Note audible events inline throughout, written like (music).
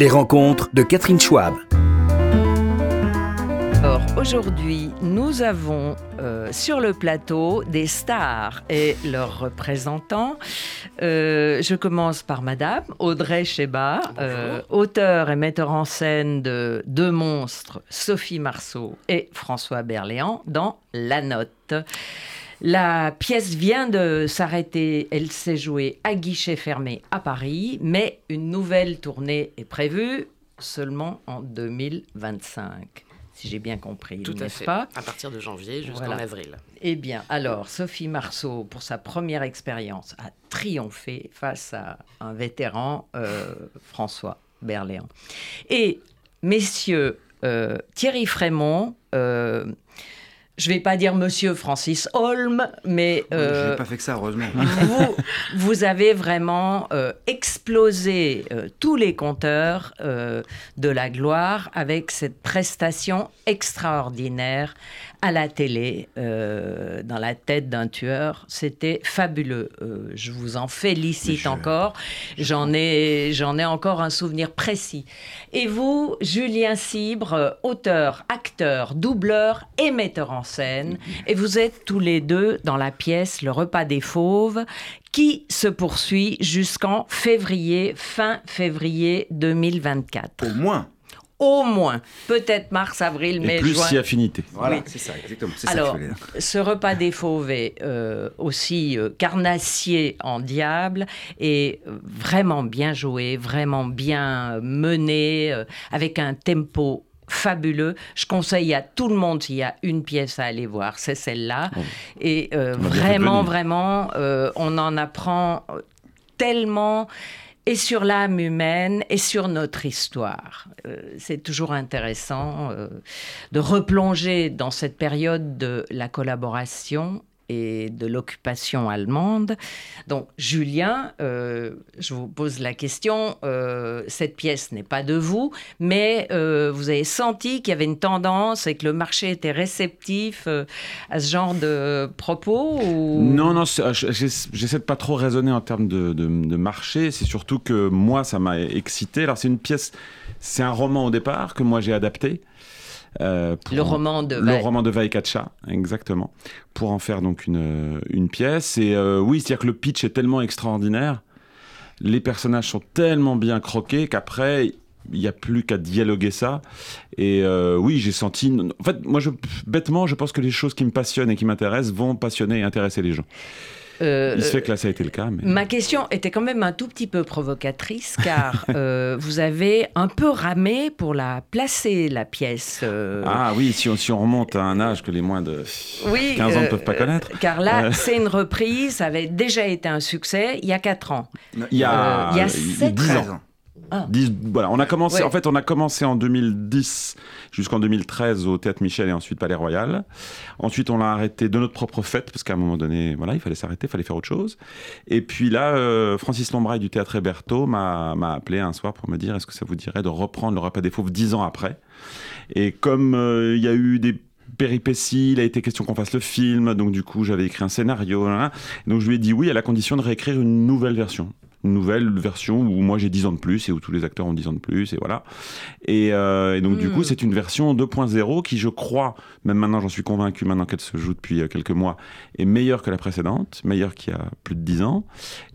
Les rencontres de Catherine Schwab. Alors aujourd'hui, nous avons euh, sur le plateau des stars et leurs représentants. Euh, je commence par Madame Audrey Cheba, euh, auteur et metteur en scène de Deux monstres, Sophie Marceau et François Berléand dans La Note. La pièce vient de s'arrêter, elle s'est jouée à guichet fermé à Paris, mais une nouvelle tournée est prévue seulement en 2025 si j'ai bien compris, Tout à fait. pas? À partir de janvier jusqu'en Voilà. avril. Eh bien, alors, Sophie Marceau, pour sa première expérience, a triomphé face à un vétéran, euh, François Berléand. Et, messieurs, euh, Thierry Frémont, euh, je ne vais pas dire monsieur Francis Holm, mais... Je euh, n'ai pas fait que ça, heureusement. (laughs) vous, vous avez vraiment euh, explosé euh, tous les compteurs euh, de la gloire avec cette prestation extraordinaire à la télé, euh, dans la tête d'un tueur. C'était fabuleux. Euh, je vous en félicite Je- encore. J'en ai, j'en ai encore un souvenir précis. Et vous, Julien Cibre, auteur, acteur, doubleur et metteur en scène, et vous êtes tous les deux dans la pièce Le repas des fauves, qui se poursuit jusqu'en février, fin février 2024. Au moins. Au moins, peut-être mars, avril, Et mai, plus juin. si affinité. Voilà, Oui. c'est ça, exactement. C'est ça Alors, dire. ce repas des fauves est euh, aussi euh, carnassier en diable et euh, vraiment bien joué, vraiment bien mené, euh, avec un tempo fabuleux. Je conseille à tout le monde, s'il y a une pièce à aller voir, c'est celle-là. Et euh, vraiment, vraiment, euh, on en apprend euh, tellement et sur l'âme humaine et sur notre histoire. Euh, c'est toujours intéressant euh, de replonger dans cette période de la collaboration et de l'occupation allemande. Donc, Julien, euh, je vous pose la question, euh, cette pièce n'est pas de vous, mais euh, vous avez senti qu'il y avait une tendance et que le marché était réceptif à ce genre de propos. Non, non, j'essaie de pas trop raisonner en termes de- de marché. C'est surtout que moi, ça m'a excité. Alors, c'est une pièce, c'est un roman au départ que moi j'ai adapté. Euh, pour Le roman de... Le Val- roman de exactement, pour en faire donc une, une pièce. Et euh, oui, c'est-à-dire que le pitch est tellement extraordinaire, les personnages sont tellement bien croqués qu'après, il n'y a plus qu'à dialoguer ça. Et euh, oui, j'ai senti. En fait, moi, je, bêtement, je pense que les choses qui me passionnent et qui m'intéressent vont passionner et intéresser les gens. Euh, Il se fait que là, ça a été le cas. Mais... Ma question était quand même un tout petit peu provocatrice car (laughs) euh, vous avez un peu ramé pour la placer, la pièce. euh, Ah oui, si on, si on remonte à un âge que les moins de oui, 15 ans ne euh, peuvent pas connaître. Car là, Euh. c'est une reprise, ça avait déjà été un succès il y a 4 ans. Il y a, Euh, il y a il- sept 10 13 ans. ans. Ah. 10 voilà, on a commencé. Ouais. En fait, on a commencé en 2010 jusqu'en 2013 au Théâtre Michel et ensuite Palais Royal. Ensuite, on l'a arrêté de notre propre fête parce qu'à un moment donné, voilà, il fallait s'arrêter, il fallait faire autre chose. Et puis là, euh, Francis Lombraille du Théâtre Héberto m'a appelé un soir pour me dire est-ce que ça vous dirait de reprendre le repas des fauves dix ans après? Et comme euh, il y a eu des péripéties, il a été question qu'on fasse le film, donc du coup j'avais écrit un scénario, donc je lui ai dit oui à la condition de réécrire une nouvelle version une nouvelle version où moi j'ai 10 ans de plus et où tous les acteurs ont 10 ans de plus et voilà. Et, euh, et donc du coup c'est une version 2.0 qui je crois, même maintenant j'en suis convaincu maintenant qu'elle se joue depuis euh, quelques mois, est meilleure que la précédente, meilleure qu'il y a plus de 10 ans.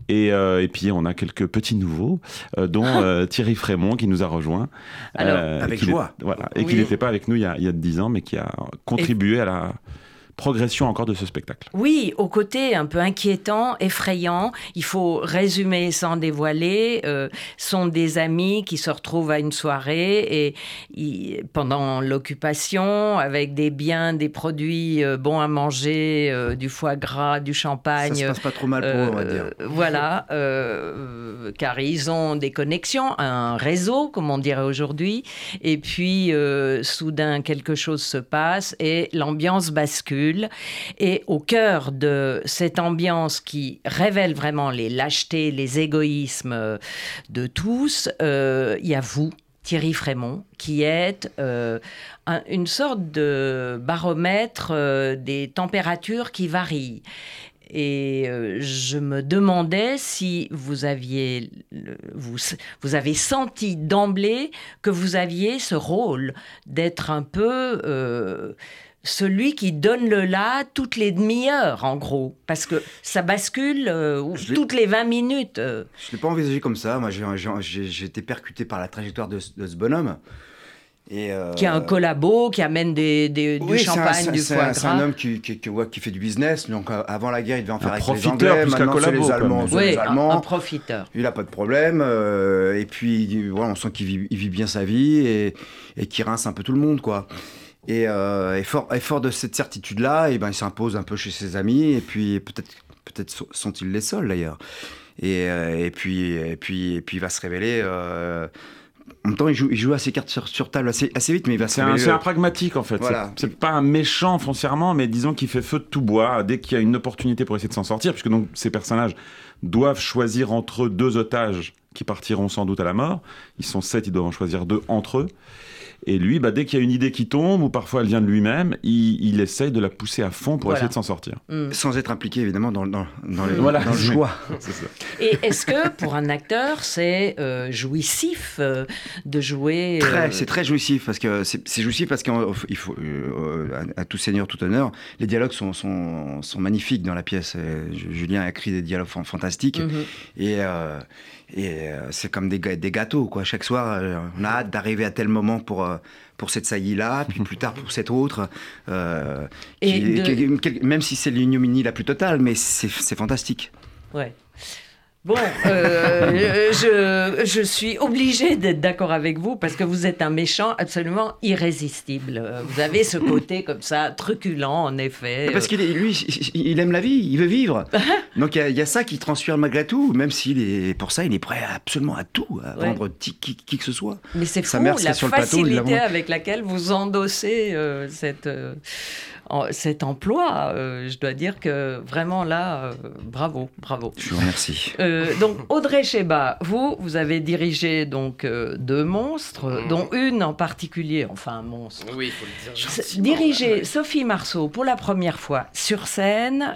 Et, euh, et puis on a quelques petits nouveaux, euh, dont (laughs) Thierry Frémont qui nous a rejoints. Alors, avec est- joie. Voilà, et Oui. qui n'était pas avec nous il y, a, il y a 10 ans mais qui a contribué à la progression encore de ce spectacle. Oui, au côté un peu inquiétant, effrayant, il faut résumer sans dévoiler, euh, sont des amis qui se retrouvent à une soirée et pendant l'occupation avec des biens, des produits euh, bons à manger, euh, du foie gras, du Ça champagne. se passe pas trop mal pour eux, on va dire. Euh, Voilà, euh, car ils ont des connexions, un réseau, comme on dirait aujourd'hui, et puis euh, soudain quelque chose se passe et l'ambiance bascule. Et au cœur de cette ambiance qui révèle vraiment les lâchetés, les égoïsmes euh, de tous, euh, il y a vous. Thierry Frémont, qui est euh, un- une sorte de baromètre euh, des températures qui varient. et je me demandais si vous aviez, vous, avez senti d'emblée que vous aviez ce rôle d'être un peu celui qui donne le là toutes les demi-heures, en gros. Parce que ça bascule toutes les 20 minutes. Je ne l'ai pas envisagé comme ça. Moi, j'ai été percuté par la trajectoire de, de ce bonhomme. Euh, qui a un collabo, qui amène des, des du champagne, du foie gras. C'est un homme qui, qui, qui, fait du business. Donc euh, avant la guerre, il devait en faire avec les Anglais. Maintenant, c'est les Allemands. Oui, les Allemands. Un, profiteur. Il n'a pas de problème. Euh, et puis, voilà, on sent qu'il vit, vit, bien sa vie et, et qu'il rince un peu tout le monde, quoi. Et, et, fort, et fort de cette certitude-là, et eh ben, il s'impose un peu chez ses amis. Et puis, peut-être peut-être sont-ils les seuls, d'ailleurs. Et, et, puis, et, puis, et puis, il va se révéler en même temps, il joue, il joue assez cartes sur, table assez, assez, vite, mais il va C'est un, un, pragmatique en fait. C'est pas un méchant foncièrement, mais disons qu'il fait feu de tout bois dès qu'il y a une opportunité pour essayer de s'en sortir, puisque donc ces personnages doivent choisir entre deux otages qui partiront sans doute à la mort. Ils sont sept, ils doivent en choisir deux entre eux. Et lui, bah, dès qu'il y a une idée qui tombe, ou parfois elle vient de lui-même, il, il, essaye de la pousser à fond pour essayer de s'en sortir. Mm. Sans être impliqué, évidemment, dans, dans, dans, les, voilà. dans le choix. (laughs) Et est-ce que, pour un acteur, c'est euh, jouissif euh, de jouer euh, C'est très jouissif, parce que c'est jouissif parce qu'il faut, à, tout seigneur, tout honneur, les dialogues sont, sont, sont magnifiques dans la pièce. Julien a écrit des dialogues fantastiques. Mm-hmm. Et et euh, c'est comme des, des, gâteaux, quoi. Chaque soir, euh, on a hâte d'arriver à tel moment pour, euh, pour cette saillie-là, puis plus tard pour cette autre. et même si c'est l'ignominie la plus totale, mais c'est fantastique. Ouais. Bon, euh, je, je, suis obligée d'être d'accord avec vous parce que vous êtes un méchant absolument irrésistible. Vous avez ce côté comme ça, truculent en effet. Parce qu'il lui, il aime la vie, il veut vivre. (laughs) Donc il y, a ça qui transpire malgré tout, même s'il est pour ça, il est prêt absolument à tout, à vendre qui, qui, que ce soit. Mais c'est fou la facilité avec laquelle vous endossez euh, cette. Euh, cet emploi. Euh, je dois dire que vraiment là, euh, bravo, bravo. Je vous remercie. Euh, donc Audrey Cheba, vous, vous avez dirigé donc deux monstres, mmh. dont une en particulier, enfin un monstre. Oui, il faut le dire. Diriger Sophie Marceau pour la première fois sur scène,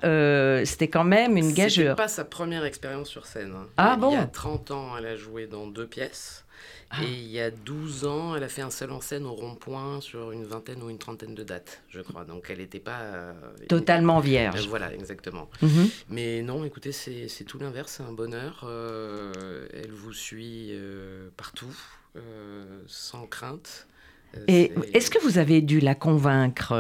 c'était quand même une gageure. C'était pas sa première expérience sur scène. Hein. Ah bon Il y a 30 ans, elle a joué dans deux pièces. Ah. Et il y a 12 ans, elle a fait un seul en scène au rond-point sur une vingtaine ou une trentaine de dates, je crois. Donc elle n'était pas. Euh, Totalement vierge. Euh, voilà, exactement. Mhm. Mais non, écoutez, c'est tout l'inverse, c'est un bonheur. Euh, elle vous suit partout, sans crainte. Et est-ce que vous avez dû la convaincre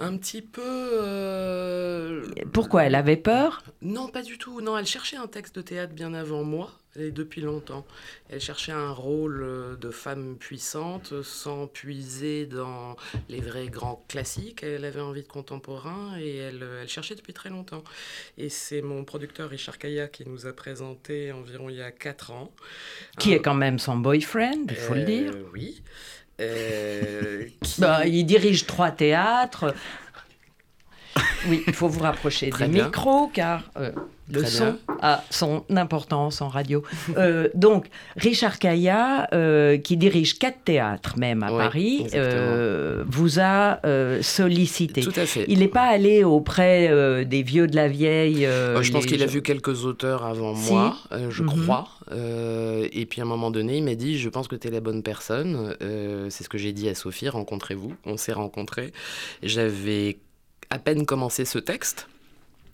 Un petit peu. Pourquoi Elle avait peur? Non, pas du tout. Non, elle cherchait un texte de théâtre bien avant moi et depuis longtemps. Elle cherchait un rôle euh, de femme puissante sans puiser dans les vrais grands classiques. Elle avait envie de contemporain et elle, euh, elle cherchait depuis très longtemps. Et c'est mon producteur Richard Kaya qui nous a présenté environ il y a 4 ans. Qui est quand même son boyfriend, il faut le dire. Euh, oui. (laughs) Bah, il dirige trois théâtres. Oui, il faut vous rapprocher des micros car le son a son importance en radio. Euh, donc, Richard Caillat, euh, qui dirige quatre théâtres même à Paris, euh, vous a sollicité. Tout à fait. Il n'est pas allé auprès des vieux de la vieille. je pense qu'il a vu quelques auteurs avant moi, je mhm. crois. et puis à un moment donné, il m'a dit Je pense que tu es la bonne personne. C'est ce que j'ai dit à Sophie rencontrez-vous. On s'est rencontrés. J'avais à peine commencé ce texte.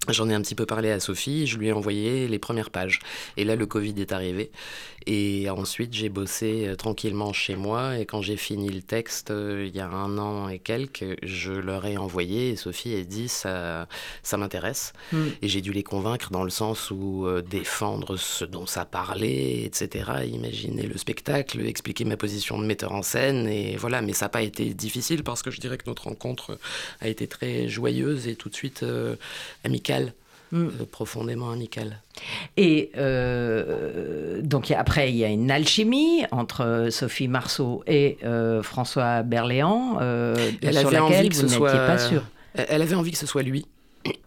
J'en ai un petit peu parlé à Sophie, je lui ai envoyé les premières pages. Et là, le Covid est arrivé. Et ensuite, j'ai bossé euh, tranquillement chez moi. Et quand j'ai fini le texte, euh, il y a un an et quelques, je leur ai envoyé. Et Sophie a dit ça, ça m'intéresse. Hmm. Et j'ai dû les convaincre dans le sens où euh, défendre ce dont ça parlait, etc. Imaginer le spectacle, expliquer ma position de metteur en scène. Et voilà, mais ça n'a pas été difficile parce que je dirais que notre rencontre a été très joyeuse et tout de suite amicale. Hmm. profondément amicale. Et euh, donc après, il y a une alchimie entre Sophie Marceau et euh, François Berléand, euh, elle sur avait laquelle envie que vous n'étiez pas sûr. Elle avait envie que ce soit lui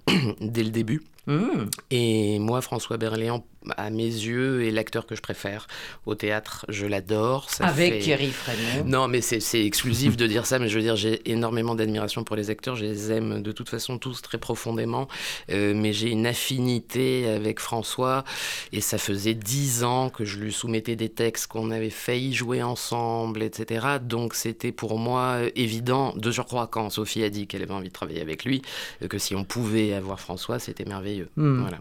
(coughs) dès le début. Mmh. Et moi, François Berléand, à mes yeux, est l'acteur que je préfère au théâtre. Je l'adore. Avec fait- Thierry Frémont. Non, mais c'est c'est exclusif (laughs) de dire ça, mais je veux dire, j'ai énormément d'admiration pour les acteurs. Je les aime de toute façon tous très profondément. Euh, mais j'ai une affinité avec François. Et ça faisait dix ans que je lui soumettais des textes qu'on avait failli jouer ensemble, etc. Donc c'était pour moi euh, évident, de surcroît, quand Sophie a dit qu'elle avait envie de travailler avec lui, euh, que si on pouvait avoir François, c'était merveilleux. Hmm. Voilà.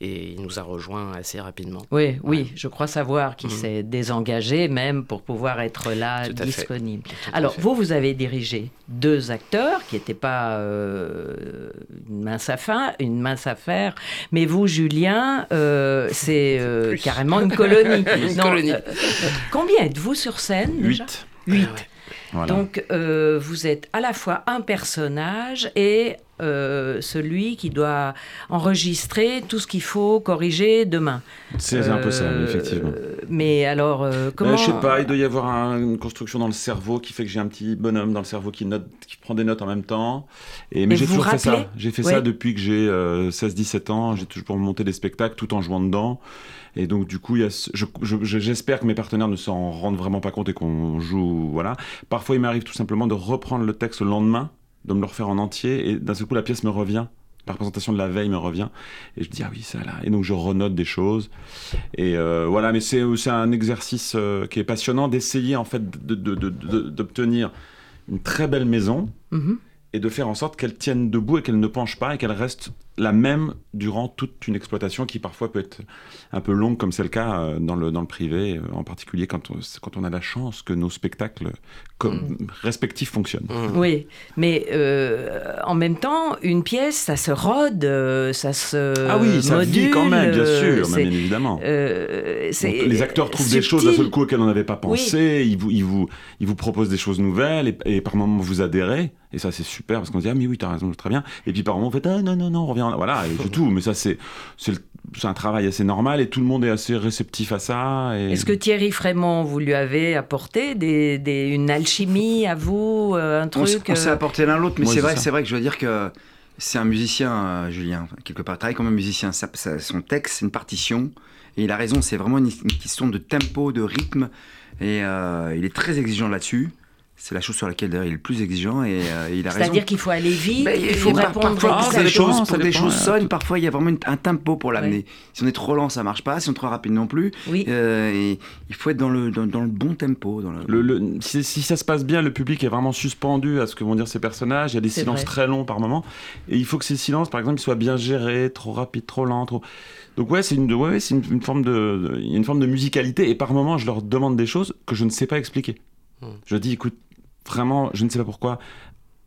Et il nous a rejoints assez rapidement. Oui, oui, je crois savoir qu'il Mhm. s'est désengagé même pour pouvoir être là, Tout disponible. Alors, vous, vous avez dirigé deux acteurs qui n'étaient pas euh, une, mince affaire, une mince affaire, mais vous, Julien, euh, c'est (laughs) euh, carrément une colonie. (laughs) Une colonie. euh, combien êtes-vous sur scène déjà? 8. Huit. Ah ouais. Voilà. Donc, euh, vous êtes à la fois un personnage et euh, celui qui doit enregistrer tout ce qu'il faut corriger demain. c'est Euh, effectivement. Mais alors, euh, comment Euh, je sais pas, il doit y avoir un- une construction dans le cerveau qui fait que j'ai un petit bonhomme dans le cerveau qui, note, qui prend des notes en même temps. Et, mais j'ai toujours fait ça. J'ai fait Ouais. ça depuis que j'ai 16-17 ans. J'ai toujours monté des spectacles tout en jouant dedans. Et donc, du coup, je- j'espère que mes partenaires ne s'en rendent vraiment pas compte et qu'on joue. Voilà. Parfois, il m'arrive tout simplement de reprendre le texte le lendemain, de me le refaire en entier. Et d'un seul coup, la pièce me revient. La représentation de la veille me revient. Et je dis, ah oui, ça là. Et donc, je renote des choses. Et euh, voilà, mais c'est c'est un exercice euh, qui est passionnant d'essayer en fait de- de- d'obtenir une très belle maison Mhm. Et de faire en sorte qu'elle tienne debout et qu'elle ne penche pas et qu'elle reste la même durant toute une exploitation qui parfois peut être un peu longue comme c'est le cas euh, dans le, dans le privé, euh, en particulier quand on, quand on a la chance que nos spectacles comme, respectifs fonctionnent. Mmh. Oui, mais euh, en même temps, une pièce, ça se rôde, euh, ça se ah oui, ça module, vit quand même, bien sûr, bien évidemment. euh, Donc, les acteurs trouvent des choses d'un seul coup auxquelles on n'avait pas Oui. pensé. Ils, vous, ils, vous, ils vous proposent des choses nouvelles et, et par moments vous adhérez. Et ça, c'est super parce qu'on se dit Ah, mais oui, t'as raison, très bien. Et puis par moments, vous faites Ah, non, non, non, on revient. Voilà, et c'est (laughs) tout. Mais ça, c'est un travail assez normal et tout le monde est assez réceptif à ça. Et... Est-ce que Thierry Frémont, vous lui avez apporté des, des- une alchimie à vous, euh, un On, truc on s'est euh, apporté l'un l'autre, mais c'est vrai, c'est vrai que je dois dire que c'est un musicien, euh, Julien, quelque part. Il travaille comme un musicien. Ça- ça- son texte, c'est une partition. Et il a raison, c'est vraiment une, une question de tempo, de rythme. Et euh, il est très exigeant là-dessus. C'est la chose sur laquelle d'ailleurs, il est le plus exigeant. Et euh, il a raison. C'est-à-dire qu'il faut aller vite, il faut par- répondre parfois, pour ça des choses, pour des choses sonnes, parfois il y a vraiment une- un tempo pour l'amener. Si on est trop lent, ça marche pas. Si on est trop rapide non plus. Oui. Euh, et il faut être dans le, dans, dans le bon tempo. Dans le... Le- le- si, si ça se passe bien, le public est vraiment suspendu à ce que vont dire ces personnages. Il y a des silences vrai. très longs par moment. Et il faut que ces silences, par exemple, soient bien gérés, trop rapides, trop lents. Trop... Donc ouais, c'est une, ouais, c'est une, une forme de, de- il y a une forme de musicalité. Et par moments, je leur demande des choses que je ne sais pas expliquer. Hmm. Je dis, écoute, vraiment, je ne sais pas pourquoi.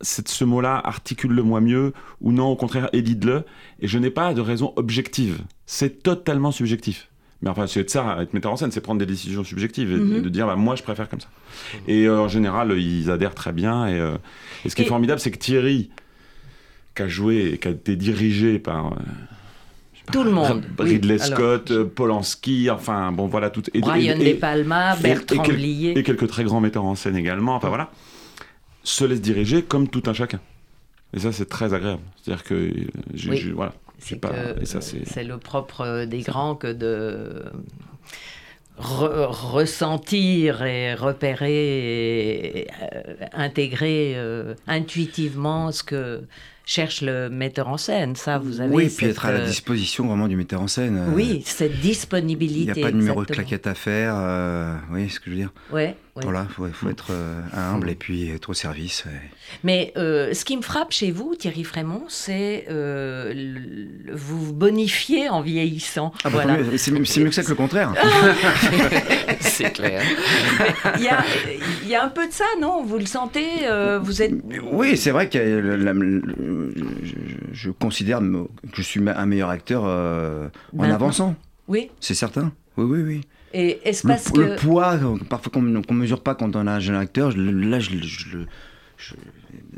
ce mot-là, articule-le moi mieux, ou non, au contraire, évite-le. Et je n'ai pas de raison objective. C'est totalement subjectif. Mais enfin, c'est de ça, être metteur en scène, c'est prendre des décisions subjectives et, Mhm. et de dire, bah, moi, je préfère comme ça. Et euh, en général, ils adhèrent très bien. Et, euh, et ce qui Et- est formidable, c'est que Thierry, qui a joué et qui a été dirigé par. euh, Tout le monde, Ridley oui. Scott, euh, Polanski, enfin, bon, voilà, tout. Et, Brian et- De Palma, et- Bertrand et Blier. et quelques très grands metteurs en scène également, enfin voilà, se laissent diriger comme tout un chacun. Et ça, c'est très agréable. C'est-à-dire que, euh, j'ai- Oui. j'ai- voilà, C'est pas. que, Et ça, c'est. le propre euh, des grands que de re- ressentir et repérer et euh, intégrer euh, intuitivement ce que cherche le metteur en scène. Ça, vous avez oui, puis cette, être à la euh, disposition vraiment du metteur en scène. euh, Oui, cette Il disponibilité. n'y a pas de numéro de claquette à faire. euh, oui, ce que je veux dire? Ouais, ouais. Voilà, il faut, faut être euh, humble et puis être au service. Mais euh, ce qui me frappe chez vous, Thierry Frémont, c'est euh, le- vous vous bonifiez en vieillissant. Ah bah, voilà. c'est mieux- que ça que le contraire. (laughs) c'est clair. il, y a, il y a un peu de ça, non? Vous le sentez euh, Vous êtes Oui, c'est vrai que la- je, je considère que je suis un meilleur acteur euh, en avançant. oui. C'est certain. Oui, oui, oui. Et est-ce Le, parce le que poids, euh, parfois qu'on ne mesure pas quand on a un jeune acteur, je- là, je,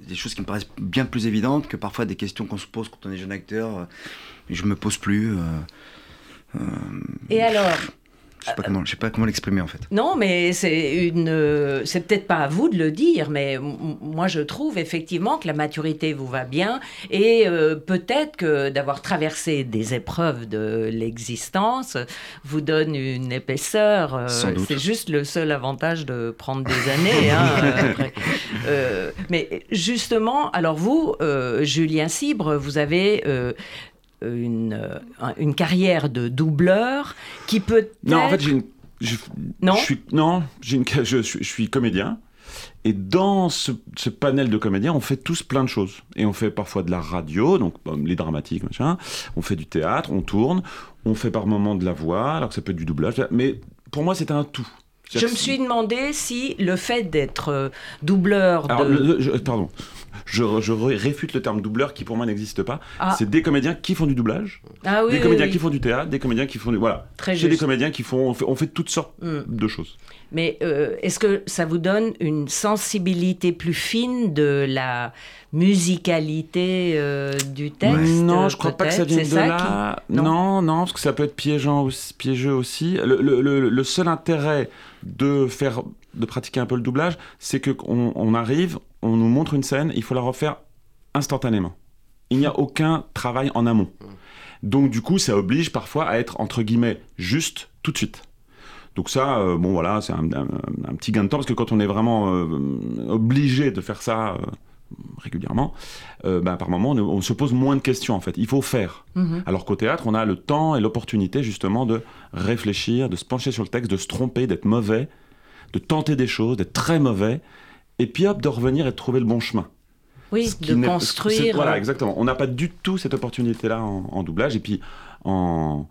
des choses qui me paraissent bien plus évidentes que parfois des questions qu'on se pose quand on est jeune acteur. euh, Je me pose plus. euh, et alors? Je sais pas comment, je sais pas comment l'exprimer en fait. Non, mais c'est une, c'est peut-être pas à vous de le dire, mais moi je trouve effectivement que la maturité vous va bien et euh, peut-être que d'avoir traversé des épreuves de l'existence vous donne une épaisseur. euh, c'est juste le seul avantage de prendre des années. hein, (laughs) euh, après. Euh, mais justement, alors vous, Julien Cibre, vous avez une, euh, un- une carrière de doubleur qui peut Non, en fait, j'ai une. je- Non je suis, non, une, je, suis, je suis comédien. Et dans ce, ce panel de comédiens, on fait tous plein de choses. Et on fait parfois de la radio, donc les dramatiques, machin. On fait du théâtre, on tourne. On fait par moments de la voix, alors que ça peut être du doublage. Mais pour moi, c'est un tout. Je me suis demandé si le fait d'être euh, doubleur de... Alors, le- je- pardon. Je, je ré- réfute le terme doubleur qui pour moi n'existe pas. Ah. C'est des comédiens qui font du doublage, ah oui, des oui, comédiens oui. qui font du théâtre, des comédiens qui font du. Voilà. Très Chez des juste. comédiens qui font. On fait, on fait toutes sortes Mm. de choses. Mais euh, est-ce que ça vous donne une sensibilité plus fine de la musicalité euh, du texte Non, je crois pas que ça vienne de ça là. qui- non. Non? non, parce que ça peut être piégeant aussi, piégeux aussi. Le, le- le- le seul intérêt de faire, de pratiquer un peu le doublage, c'est que on, on arrive, on nous montre une scène, il faut la refaire instantanément. Il n'y a aucun travail en amont. Donc du coup, ça oblige parfois à être entre guillemets juste tout de suite. Donc ça, euh, bon voilà, c'est un, un- un petit gain de temps parce que quand on est vraiment euh, obligé de faire ça euh, régulièrement, bah, par moment, on, on se pose moins de questions en fait. Il faut faire. Mhm. Alors qu'au théâtre, on a le temps et l'opportunité justement de réfléchir, de se pencher sur le texte, de se tromper, d'être mauvais, de tenter des choses, d'être très mauvais, et puis hop, de revenir et de trouver le bon chemin. Oui, de construire. Voilà, exactement. On n'a pas du tout cette opportunité-là en, en doublage. Et puis, en,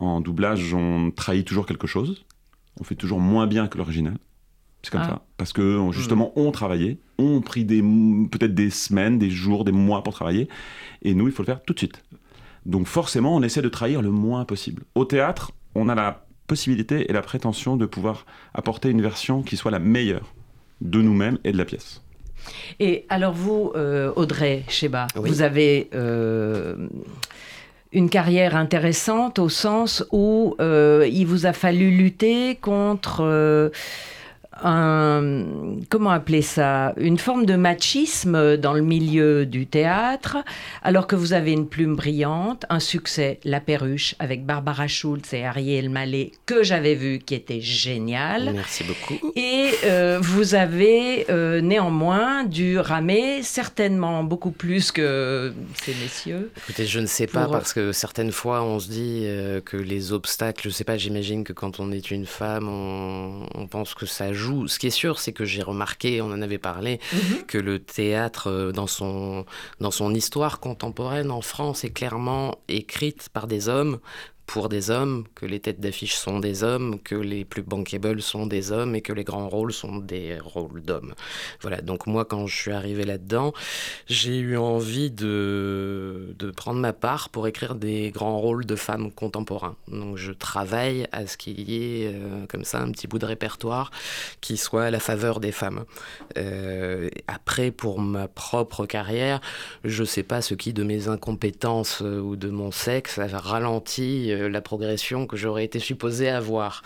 en doublage, on trahit toujours quelque chose. On fait toujours moins bien que l'original. C'est comme Ah. ça. Parce que, on- justement, on travaillait. On pris des, peut-être des semaines, des jours, des mois pour travailler. Et nous, il faut le faire tout de suite. Donc, forcément, on essaie de trahir le moins possible. Au théâtre, on a la possibilité et la prétention de pouvoir apporter une version qui soit la meilleure de nous-mêmes et de la pièce. Et alors vous, euh, Audrey Cheba, Oui. vous avez euh, une carrière intéressante au sens où euh, il vous a fallu lutter contre euh, un, comment appeler ça, une forme de machisme dans le milieu du théâtre, alors que vous avez une plume brillante, un succès, La Perruche, avec Barbara Schultz et Ariel Mallet, que j'avais vu, qui était génial. Merci beaucoup. Et euh, vous avez euh, néanmoins dû ramer certainement beaucoup plus que ces messieurs. Écoutez, je ne sais pas Pour- parce que certaines fois on se dit euh, que les obstacles, je sais pas, j'imagine que quand on est une femme, on, on pense que ça joue. Ce qui est sûr, c'est que j'ai remarqué, on en avait parlé, que le théâtre, euh, dans son, dans son histoire contemporaine en France, est clairement écrite par des hommes pour des hommes, que les têtes d'affiche sont des hommes, que les plus bankable sont des hommes et que les grands rôles sont des rôles d'hommes. Voilà, donc moi quand je suis arrivé là-dedans, j'ai eu envie de, de prendre ma part pour écrire des grands rôles de femmes contemporains. Donc je travaille à ce qu'il y ait euh, comme ça un petit bout de répertoire qui soit à la faveur des femmes. Euh, après, pour ma propre carrière, je sais pas ce qui de mes incompétences euh, ou de mon sexe a ralenti la progression que j'aurais été supposé avoir.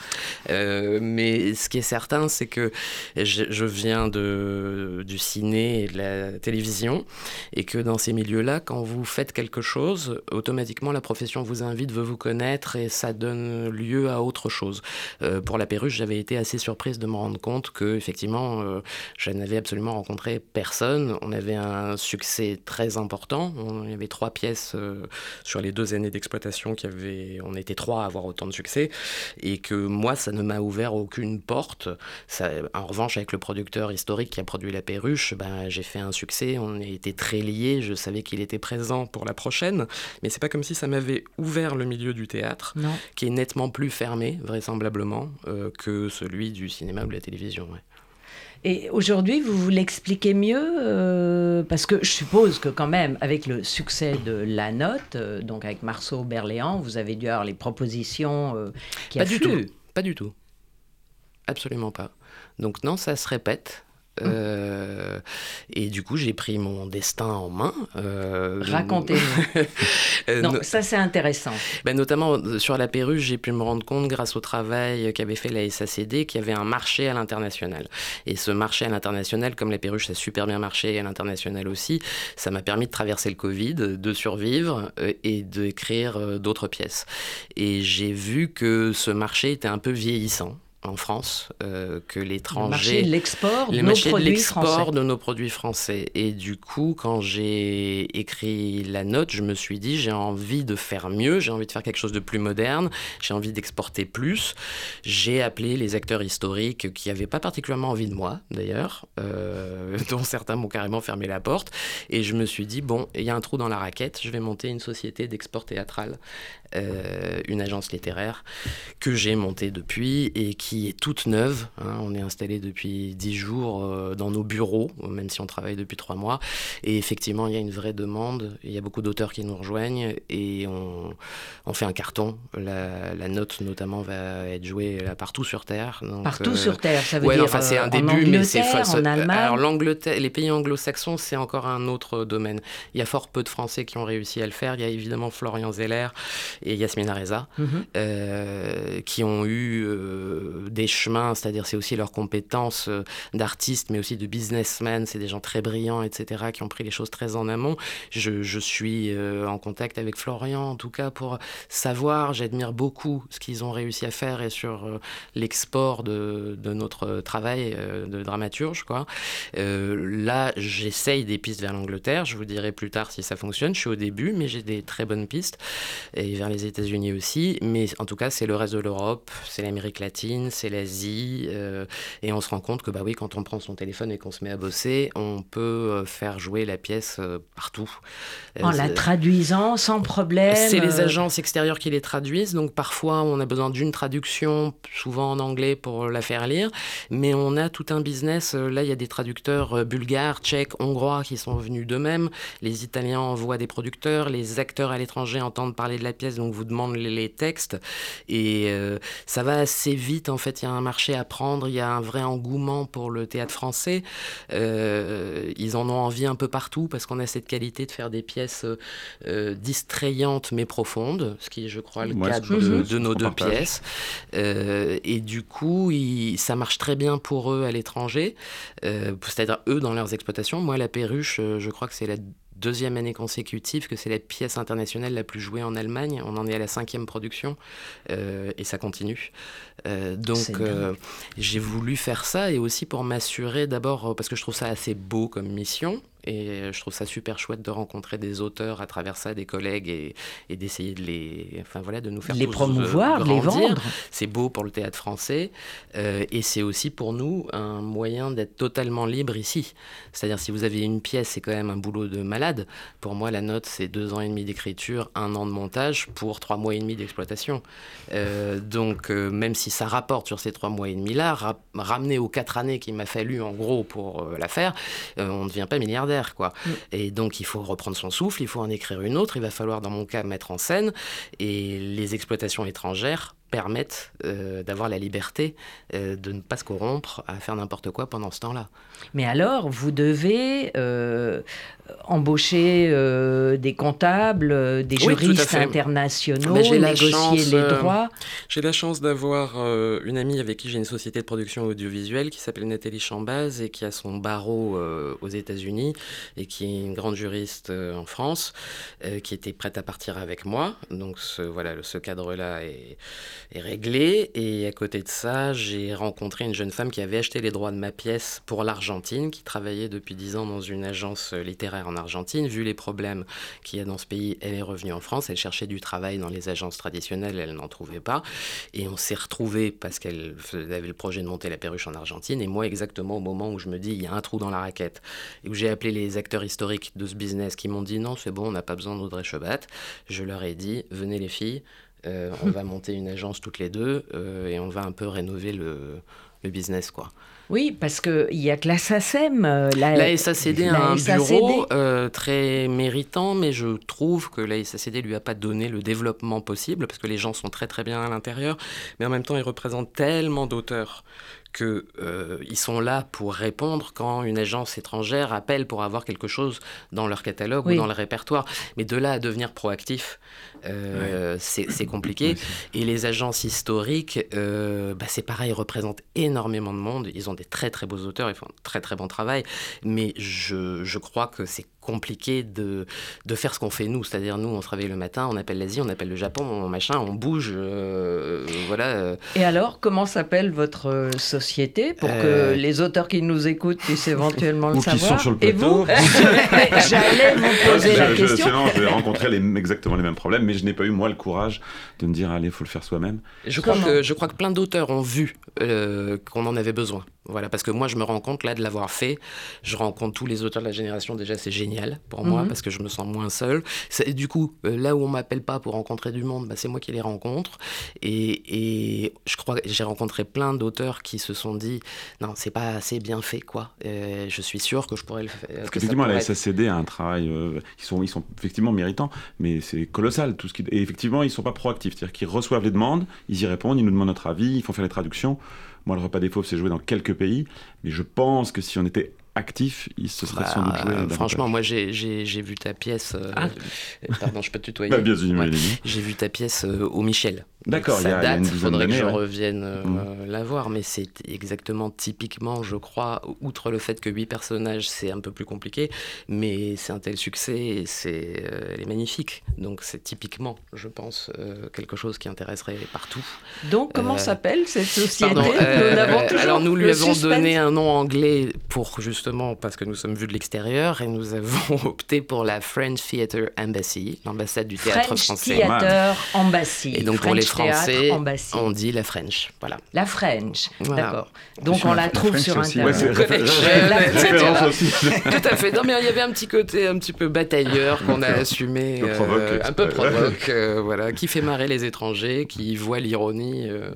Euh, mais ce qui est certain, c'est que je, viens de, du ciné et de la télévision et que dans ces milieux-là, quand vous faites quelque chose, automatiquement la profession vous invite, veut vous connaître et ça donne lieu à autre chose. Euh, pour la perruche, j'avais été assez surprise de me rendre compte que effectivement, euh, je n'avais absolument rencontré personne. On avait un succès très important. Il y avait trois pièces euh, sur les deux années d'exploitation qui avaient, on était trois à avoir autant de succès et que moi, ça ne m'a ouvert aucune porte. Ça, en revanche, avec le producteur historique qui a produit La Perruche, ben, j'ai fait un succès, on a été très liés, je savais qu'il était présent pour la prochaine, mais c'est pas comme si ça m'avait ouvert le milieu du théâtre, Non. qui est nettement plus fermé, vraisemblablement, euh, que celui du cinéma ou de la télévision. ouais. Et aujourd'hui, vous vous l'expliquez mieux euh, Parce que je suppose que quand même, avec le succès de La Note, euh, donc avec Marceau Berléand, vous avez dû avoir les propositions euh, qui Pas du tout. Pas du tout. Absolument pas. Donc non, ça se répète. Euh, et du coup, j'ai pris mon destin en main. Euh, Racontez-nous. (laughs) Euh, non, ça c'est intéressant. Ben, notamment sur la perruche, j'ai pu me rendre compte grâce au travail qu'avait fait la SACD qu'il y avait un marché à l'international. Et ce marché à l'international, comme la perruche, ça a super bien marché à l'international aussi, ça m'a permis de traverser le Covid, de survivre et d'écrire d'autres pièces. Et j'ai vu que ce marché était un peu vieillissant en France euh, que l'étranger. l'export, les marchés de l'export de nos produits français. Et du coup, quand j'ai écrit la note, je me suis dit j'ai envie de faire mieux, j'ai envie de faire quelque chose de plus moderne, j'ai envie d'exporter plus. J'ai appelé les acteurs historiques qui n'avaient pas particulièrement envie de moi, d'ailleurs, euh, (laughs) dont certains m'ont carrément fermé la porte. Et je me suis dit bon, il y a un trou dans la raquette, je vais monter une société d'export théâtral euh, une agence littéraire que j'ai montée depuis et qui est toute neuve. Hein. On est installé depuis dix jours euh, dans nos bureaux, même si on travaille depuis trois mois. Et effectivement, il y a une vraie demande. Il y a beaucoup d'auteurs qui nous rejoignent et on, on fait un carton. La, la, note, notamment, va être jouée là, partout sur Terre. partout euh, sur Terre, ça veut dire enfin, c'est un début, mais c'est En Allemagne. Alors, l'Angleterre, les pays anglo-saxons, c'est encore un autre domaine. Il y a fort peu de Français qui ont réussi à le faire. Il y a évidemment Florian Zeller et Yasmina Reza, mhm. euh, qui ont eu euh, des chemins, c'est-à-dire c'est aussi leurs compétences euh, d'artistes, mais aussi de businessmen, c'est des gens très brillants, etc., qui ont pris les choses très en amont. Je, suis en contact avec Florian, en tout cas, pour savoir, j'admire beaucoup ce qu'ils ont réussi à faire et sur l'export de, de, notre travail de dramaturge. Quoi. là, j'essaye des pistes vers l'Angleterre, je vous dirai plus tard si ça fonctionne, je suis au début, mais j'ai des très bonnes pistes, et vers les États-Unis aussi, mais en tout cas, c'est le reste de l'Europe, c'est l'Amérique latine, c'est l'Asie, euh, et on se rend compte que, bah oui, quand on prend son téléphone et qu'on se met à bosser, on peut euh, faire jouer la pièce euh, partout. En la traduisant sans problème. C'est les agences extérieures qui les traduisent, donc parfois on a besoin d'une traduction, souvent en anglais pour la faire lire, mais on a tout un business. Là, il y a des traducteurs bulgares, tchèques, hongrois qui sont venus d'eux-mêmes. Les Italiens envoient des producteurs, les acteurs à l'étranger entendent parler de la pièce, donc vous demande les, textes. Et euh, ça va assez vite, en fait. Il y a un marché à prendre, il y a un vrai engouement pour le théâtre français. Euh, ils en ont envie un peu partout parce qu'on a cette qualité de faire des pièces euh, distrayantes mais profondes, ce qui est, je crois, le cas de, nos deux pièces. et du coup, ça marche très bien pour eux à l'étranger, c'est-à-dire eux dans leurs exploitations. Moi, la perruche, je crois que c'est la deuxième année consécutive que c'est la pièce internationale la plus jouée en Allemagne. On en est à la cinquième production euh, et ça continue. Euh, donc euh, j'ai voulu faire ça et aussi pour m'assurer d'abord, parce que je trouve ça assez beau comme mission, et je trouve ça super chouette de rencontrer des auteurs à travers ça, des collègues, et, et d'essayer de les, enfin voilà, de nous faire les promouvoir, les vendre. C'est beau pour le théâtre français, euh, et c'est aussi pour nous un moyen d'être totalement libre ici. C'est-à-dire si vous avez une pièce, c'est quand même un boulot de malade. Pour moi, la note, c'est deux ans et demi d'écriture, un an de montage pour trois mois et demi d'exploitation. Euh, donc euh, même si ça rapporte sur ces trois mois et demi là, ramener aux quatre années qu'il m'a fallu en gros pour la faire, on ne devient pas milliardaire quoi. Mm. Et donc, il faut reprendre son souffle, il faut en écrire une autre, il va falloir, dans mon cas, mettre en scène. Et les exploitations étrangères permettent euh, d'avoir la liberté euh, de ne pas se corrompre à faire n'importe quoi pendant ce temps-là. Mais alors, vous devez euh, embaucher des comptables, des juristes internationaux, bah, négocier les droits. j'ai la chance d'avoir une amie avec qui j'ai une société de production audiovisuelle qui s'appelle Nathalie Chambaz et qui a son barreau aux États-Unis et qui est une grande juriste en France, qui était prête à partir avec moi. Donc ce, voilà, ce cadre-là est, est réglé. Et à côté de ça, j'ai rencontré une jeune femme qui avait acheté les droits de ma pièce pour l'Argentine, qui travaillait depuis dix ans dans une agence littéraire en Argentine. Vu les problèmes qu'il y a dans ce pays, elle est revenue en France. Elle cherchait du travail dans les agences traditionnelles, elle n'en trouvait pas. Et on s'est retrouvés parce qu'elle avait le projet de monter la perruche en Argentine. Et moi, exactement au moment où je me dis, il y a un trou dans la raquette, et où j'ai appelé les acteurs historiques de ce business qui m'ont dit, non, c'est bon, on n'a pas besoin d'Audrey Chebat. Je leur ai dit, venez les filles, euh, on va monter une agence toutes les deux euh, et on va un peu rénover le, le business, quoi. Oui, parce qu'il n'y a que la SACEM. Euh, la, la SACD a un bureau euh, très méritant, mais je trouve que la SACD lui a pas donné le développement possible, parce que les gens sont très très bien à l'intérieur, mais en même temps, ils représentent tellement d'auteurs qu'ils euh, sont là pour répondre quand une agence étrangère appelle pour avoir quelque chose dans leur catalogue ou dans le répertoire. Mais de là à devenir proactif, euh, c'est (laughs) compliqué. et les agences historiques, euh, bah, c'est pareil, ils représentent énormément de monde. Ils ont des très très beaux auteurs, ils font un très très bon travail. Mais je, je crois que c'est compliqué de, de faire ce qu'on fait nous. C'est-à-dire, nous, on se réveille le matin, on appelle l'Asie, on appelle le Japon, on, machin, on bouge. Euh, voilà. Et alors, comment s'appelle votre société pour que les auteurs qui nous écoutent puissent éventuellement le savoir qui sont sur le plateau. Et vous (laughs) J'allais vous poser la question. Sinon, je vais rencontrer les, exactement les mêmes problèmes mais je n'ai pas eu, moi, le courage de me dire, allez, il faut le faire soi-même. Je crois, que, je crois que plein d'auteurs ont vu euh, qu'on en avait besoin. Voilà, parce que moi, je me rends compte là de l'avoir fait. Je rencontre tous les auteurs de la génération. Déjà, c'est génial pour moi mhm. parce que je me sens moins seul. Et du coup, euh, là où on m'appelle pas pour rencontrer du monde, bah, c'est moi qui les rencontre. Et, et je crois que j'ai rencontré plein d'auteurs qui se sont dit non, c'est pas assez bien fait, quoi. Euh, je suis sûr que je pourrais le faire. Parce qu'effectivement, la SACD a un travail. ils, sont, ils sont effectivement méritants, mais c'est colossal tout ce qui. Et effectivement, ils sont pas proactifs. C'est-à-dire qu'ils reçoivent les demandes, ils y répondent, ils nous demandent notre avis, ils font faire les traductions. Moi, le repas des fauves, c'est joué dans quelques pays, mais je pense que si on était actif, il se serait sans doute joué. Bah, franchement, moi j'ai vu ta pièce. Euh, ah. Pardon, je peux te tutoyer. (laughs) Bah, bien J'ai vu ta pièce euh, au Michel. D'accord, il y a, date, il faudrait que je revienne euh, mm. la voir, mais c'est exactement typiquement, je crois, outre le fait que huit personnages, c'est un peu plus compliqué, mais c'est un tel succès, c'est, elle est magnifique. Donc c'est typiquement, je pense, quelque chose qui intéresserait partout. Donc comment s'appelle cette société? Nous toujours Alors nous lui avons donné un nom anglais pour justement parce que nous sommes vus de l'extérieur et nous avons (laughs) opté pour la French Theatre Embassy, l'ambassade du théâtre French français. Theatre Embassy. Et donc pour les Français, on dit la French. Voilà. La French, d'accord. Donc on la trouve sur Internet. (laughs) Tout à fait. Non mais il y avait un petit côté un petit peu batailleur (laughs) qu'on a assumé, euh, un peu provoque, euh, voilà, qui fait marrer les étrangers, qui voit l'ironie. Euh.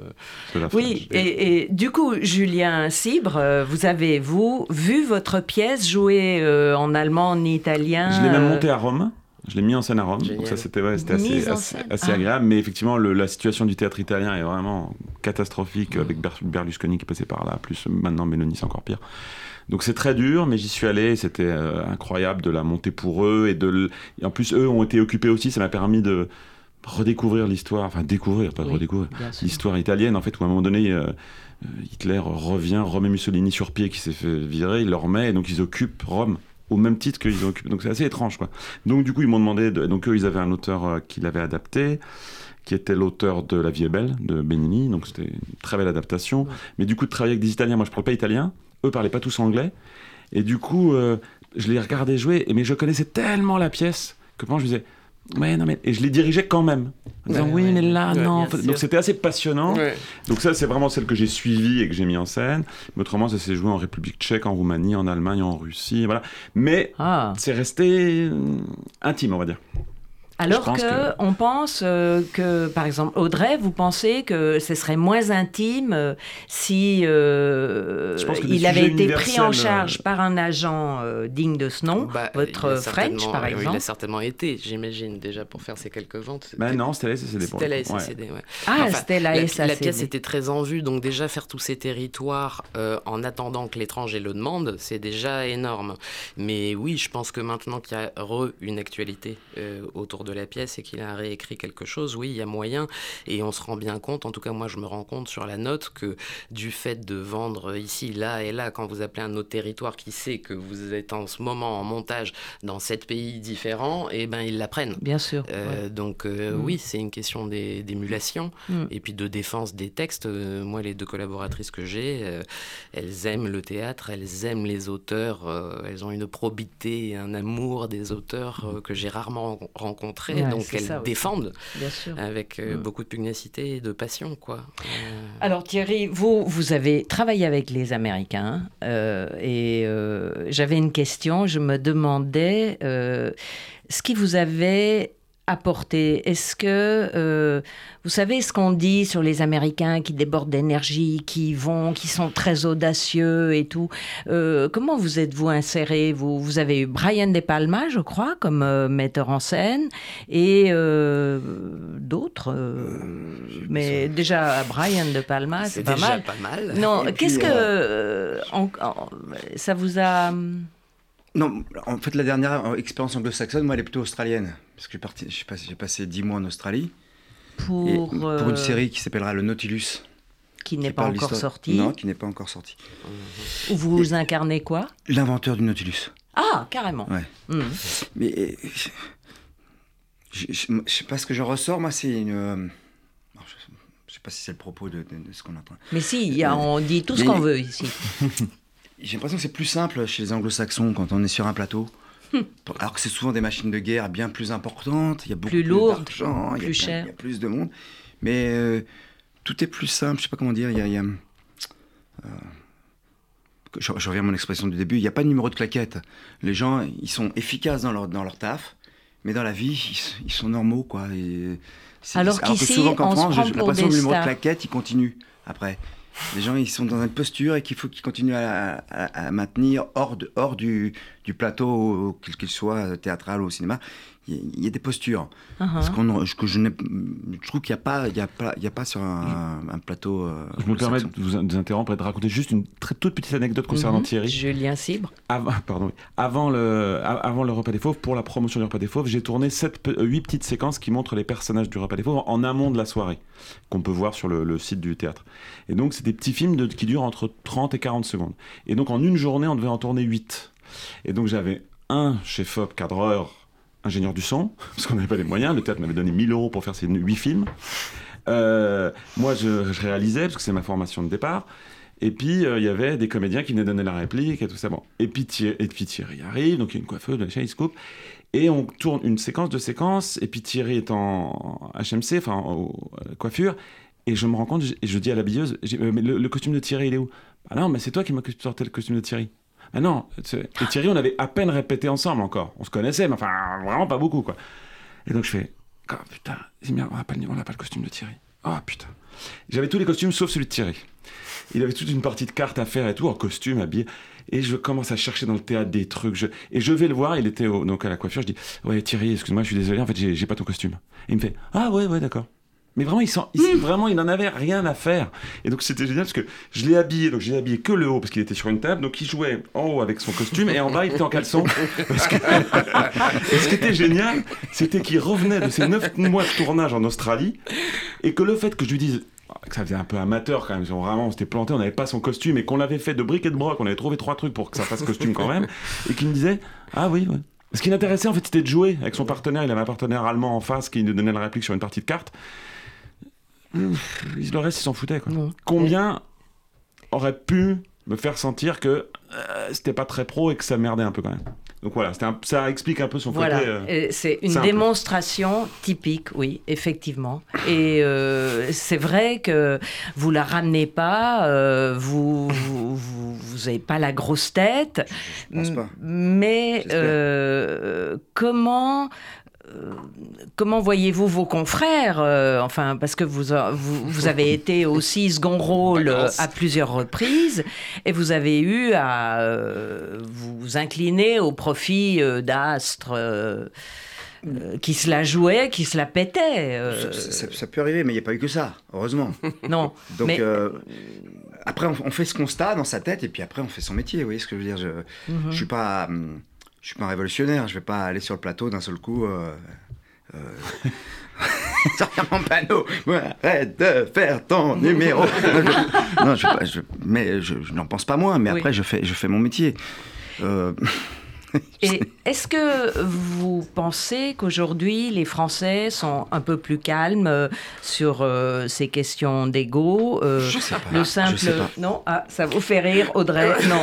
Oui, et, et, du coup, Julien Cibre, vous avez vous vu votre pièce jouée euh, en allemand, en italien Je l'ai même montée à Rome. Je l'ai mis en scène à Rome, donc ça c'était assez, assez, assez ah. agréable. Mais effectivement, la situation du théâtre italien est vraiment catastrophique avec Berlusconi qui passait par là, plus maintenant Meloni c'est encore pire. Donc c'est très dur, mais j'y suis allé, c'était euh, incroyable de la monter pour eux et de en plus eux ont été occupés aussi, ça m'a permis de redécouvrir l'histoire, enfin découvrir, pas redécouvrir l'histoire italienne en fait où à un moment donné. Euh, euh, Hitler revient, remet Mussolini sur pied qui s'est fait virer, il le remet, et donc ils occupent Rome au même titre qu'ils ont occupé. Donc c'est assez étrange, quoi. Donc du coup, ils m'ont demandé, donc eux, ils avaient un auteur euh, qui l'avait adapté, qui était l'auteur de La vie est belle, de Benigni, donc c'était une très belle adaptation. Mais du coup, de travailler avec des Italiens, moi je ne parle pas italien, eux parlaient pas tous anglais, et du coup, euh, je les regardais jouer, mais je connaissais tellement la pièce que quand je disais, Ouais, non, mais et je les dirigeais quand même. En disant, oui, mais là, non. Donc c'était assez passionnant. Donc ça, c'est vraiment celle que j'ai suivie et que j'ai mis en scène. Mais autrement, ça s'est joué en République tchèque, en Roumanie, en Allemagne, en Russie. Voilà. Mais ah. c'est resté euh, intime, on va dire. Alors que, on pense euh, que, par exemple, Audrey, vous pensez que ce serait moins intime euh, si euh, il avait été pris en charge par un agent digne de ce nom, bah, votre French, par exemple. il a certainement été, j'imagine, déjà pour faire ces quelques ventes. Ben non, c'était la SACD. C'était la SACD, ouais. Ah, c'était la, SACD. La pièce était très en vue, donc déjà faire tous ces territoires en attendant que l'étranger le demande, c'est déjà énorme. Mais oui, je pense que maintenant qu'il y a re une actualité autour de la pièce et qu'il a réécrit quelque chose, oui, il y a moyen. Et on se rend bien compte, en tout cas moi je me rends compte sur la note, que du fait de vendre ici, là et là, quand vous appelez un autre territoire qui sait que vous êtes en ce moment en montage dans sept pays différents, et eh ben ils l'apprennent. Bien sûr. Euh, donc euh, mm. oui, c'est une question d'émulation mm. et puis de défense des textes. Euh, moi, les deux collaboratrices que j'ai, elles aiment le théâtre, elles aiment les auteurs, elles ont une probité, un amour des auteurs que j'ai rarement donc elles défendent avec euh, mm. beaucoup de pugnacité et de passion. Quoi. Euh, Alors Thierry, vous, vous avez travaillé avec les Américains euh, et j'avais une question, je me demandais ce qui vous avait apporté Est-ce que, euh, vous savez ce qu'on dit sur les Américains qui débordent d'énergie, qui vont, qui sont très audacieux et tout euh, Comment vous êtes-vous inséré vous, vous avez eu Brian De Palma, je crois, comme euh, metteur en scène, et d'autres. mais déjà, Brian De Palma, c'est pas déjà mal. pas mal. Non, qu'est-ce que en- en- ça vous a Non, en fait, la dernière euh, expérience anglo-saxonne, moi, elle est plutôt australienne. Parce que j'ai passé, passé 10 mois en Australie. pour, et pour euh, une série qui s'appellera Le Nautilus. qui n'est pas encore sortie Non, qui n'est pas encore sortie. Où vous incarnez quoi? L'inventeur du Nautilus. Ah, carrément. Ouais. Mhm. Mais euh, je, je sais pas ce que je ressors, moi, c'est une. euh, je, je sais pas si c'est le propos de, de- de ce qu'on entend. Mais si, il y a- on dit tout ce qu'on veut ici. (laughs) J'ai l'impression que c'est plus simple chez les anglo-saxons quand on est sur un plateau. Alors que c'est souvent des machines de guerre bien plus importantes, il y a beaucoup Plus d'argent, il y a plus plein- chères. il y a plus de monde. Mais euh, tout est plus simple, je sais pas comment dire. Il y a, il y a, euh, je, je reviens à mon expression du début, il n'y a pas de numéro de claquette. Les gens, ils sont efficaces dans leur, dans leur taf, mais dans la vie, ils, ils sont normaux, quoi. Et c'est- Alors que qu'ici, souvent qu'en France, j'ai l'impression que le numéro de claquette, il continue après. Les gens, ils sont dans une posture et qu'il faut qu'ils continuent à, maintenir hors, de, hors du, du plateau, quel qu'il soit théâtral ou au cinéma. Il y, a- il y a des postures. Ce qu'on- ce que je, je trouve qu'il n'y a, pas- il y a, pas- il y a pas sur un, un plateau. euh, Je me permets de vous, de vous interrompre et de raconter juste une très toute petite anecdote concernant Mhm. Thierry. Julien Cibre. Avant, (laughs) pardon, avant, le, avant le repas des fauves, pour la promotion du repas des fauves, j'ai tourné 8 petites séquences qui montrent les personnages du repas des fauves en amont de la soirée, qu'on peut voir sur le, le site du théâtre. Et donc, c'est des petits films de- qui durent entre 30 et 40 secondes. Et donc, en une journée, on devait en tourner 8. Et donc, j'avais un chef-op, cadreur, ingénieur du son, (laughs) parce qu'on n'avait pas les moyens. Le théâtre m'avait donné 1000 euros pour faire ces 8 films. Euh, moi, je, réalisais, parce que c'est ma formation de départ. Et puis, euh, il y avait des comédiens qui venaient donner la réplique et tout ça. Bon. Et, puis, Thierry, et puis Thierry arrive, donc il y a une coiffeuse, il se coupe. Et on tourne une séquence de séquences. Et puis Thierry est en HMC, enfin, au- la coiffure. Et je me rends compte, et je dis à l'habilleuse, euh, mais le, costume de Thierry, il est où? Ah non, mais c'est toi qui m'as sorti le costume de Thierry. Ah non, et Thierry, on avait à peine répété ensemble encore. On se connaissait, mais enfin, vraiment pas beaucoup, quoi. Et donc je fais, oh putain, on n'a pas, le- costume de Thierry. Oh putain. J'avais tous les costumes sauf celui de Thierry. Il avait toute une partie de cartes à faire et tout, en costume, habillé. Et je commence à chercher dans le théâtre des trucs. Et je vais le voir, il était au- donc à la coiffure. Je dis Ouais, Thierry, excuse-moi, je suis désolé, en fait, j'ai pas ton costume. Et il me fait Ah, ouais, ouais, d'accord. Mais vraiment, il, sent, il- vraiment, il n'en avait rien à faire. Et donc, c'était génial parce que je l'ai habillé. Donc, je l'ai habillé que le haut parce qu'il était sur une table. Donc, il jouait en haut avec son costume et en bas, il était en caleçon. (laughs) Parce que- et ce qui était génial, c'était qu'il revenait de ses 9 mois de tournage en Australie et que le fait que je lui dise que ça faisait un peu amateur quand même, vraiment on s'était planté, on n'avait pas son costume et qu'on l'avait fait de briques et de broc, on avait trouvé trois trucs pour que ça fasse costume quand même, et qu'il me disait Ah oui, ouais. Ce qui l'intéressait en fait c'était de jouer avec son partenaire, il avait un partenaire allemand en face qui nous donnait la réplique sur une partie de cartes. Le reste il s'en foutait quoi. Combien aurait pu me faire sentir que euh, c'était pas très pro et que ça merdait un peu quand même. Donc voilà, un- ça explique un peu son Voilà, côté. euh, c'est une simple. démonstration typique, oui, effectivement. Et euh, c'est vrai que vous la ramenez pas, euh, vous vous, vous, vous avez pas la grosse tête, Je pense pas. M- mais euh, comment euh, Comment voyez-vous vos confrères euh, Enfin, parce que vous, vous avez (laughs) été aussi second rôle euh, à plusieurs reprises et vous avez eu à euh, vous incliner au profit euh, d'astres euh, euh, qui se la jouaient, qui se la pétaient. euh, Ça, ça- ça peut arriver, mais il n'y a pas eu que ça, heureusement. (laughs) non, Donc, Mais- euh, après, on, on fait ce constat dans sa tête, et puis après, on fait son métier. Vous voyez ce que je veux dire Je Mhm. je suis pas, hum, je suis pas un révolutionnaire. Je vais pas aller sur le plateau d'un seul coup. Euh, euh, (laughs) sortir mon panneau. Arrête de faire ton numéro. (laughs) non, je, non, je, je- mais je, je n'en pense pas moins. Mais Oui. après, je fais, je fais mon métier. Euh, Et est-ce que vous pensez qu'aujourd'hui les Français sont un peu plus calmes euh, sur euh, ces questions d'ego euh, Je. Le Je simple sais pas. non? Ah ça vous fait rire Audrey? Non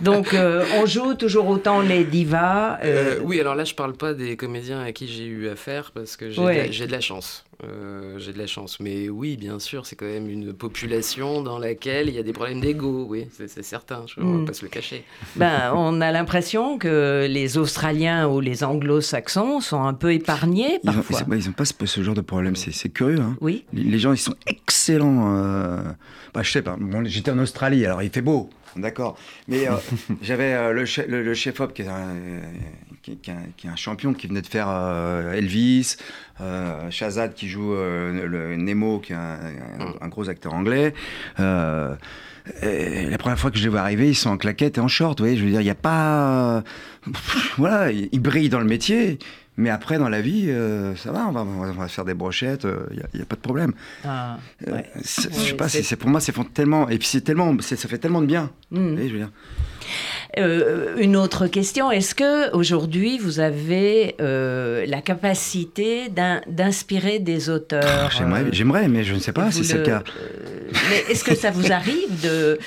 Donc, euh, on joue toujours autant les divas. Euh, oui, alors là, je parle pas des comédiens à qui j'ai eu affaire parce que j'ai Ouais. de, la- de la chance. Euh, j'ai de la chance. Mais oui, bien sûr, c'est quand même une population dans laquelle il y a des problèmes d'ego. Oui, c'est certain. Je ne Mm. vais pas se le cacher. Ben, on a l'impression que les Australiens ou les Anglo-Saxons sont un peu épargnés Ils ont, parfois. ils ont- ils ont pas ce, ce genre de problème, c'est curieux. Hein. Oui. Les, les gens, ils sont excellents. euh, Bah, je sais pas, bon, j'étais en Australie, alors il fait beau, d'accord. Mais euh, (laughs) j'avais euh, le, che- le, le chef-op qui, est un- qui, qui est un- qui est un champion qui venait de faire euh, Elvis, euh, Shazad qui joue euh, le Nemo, qui est un, un- un gros acteur anglais. Euh, et la première fois que je les vois arriver, ils sont en claquette et en short. Vous voyez, je veux dire, il n'y a pas. Voilà, ils brillent dans le métier. Mais après, dans la vie, euh, ça va, on va, on va- faire des brochettes, il n'y a, pas de problème. Ah, Euh, ouais. je sais pas, c'est- pour moi, c'est tellement. Et puis c'est tellement. Ça fait tellement de bien. Mm. Vous voyez, je veux dire? Euh, une autre question, est-ce que aujourd'hui vous avez euh, la capacité d'in- d'inspirer des auteurs J'aimerais, euh, j'aimerais, mais je ne sais pas si c'est le cas. euh, mais est-ce que ça vous arrive de,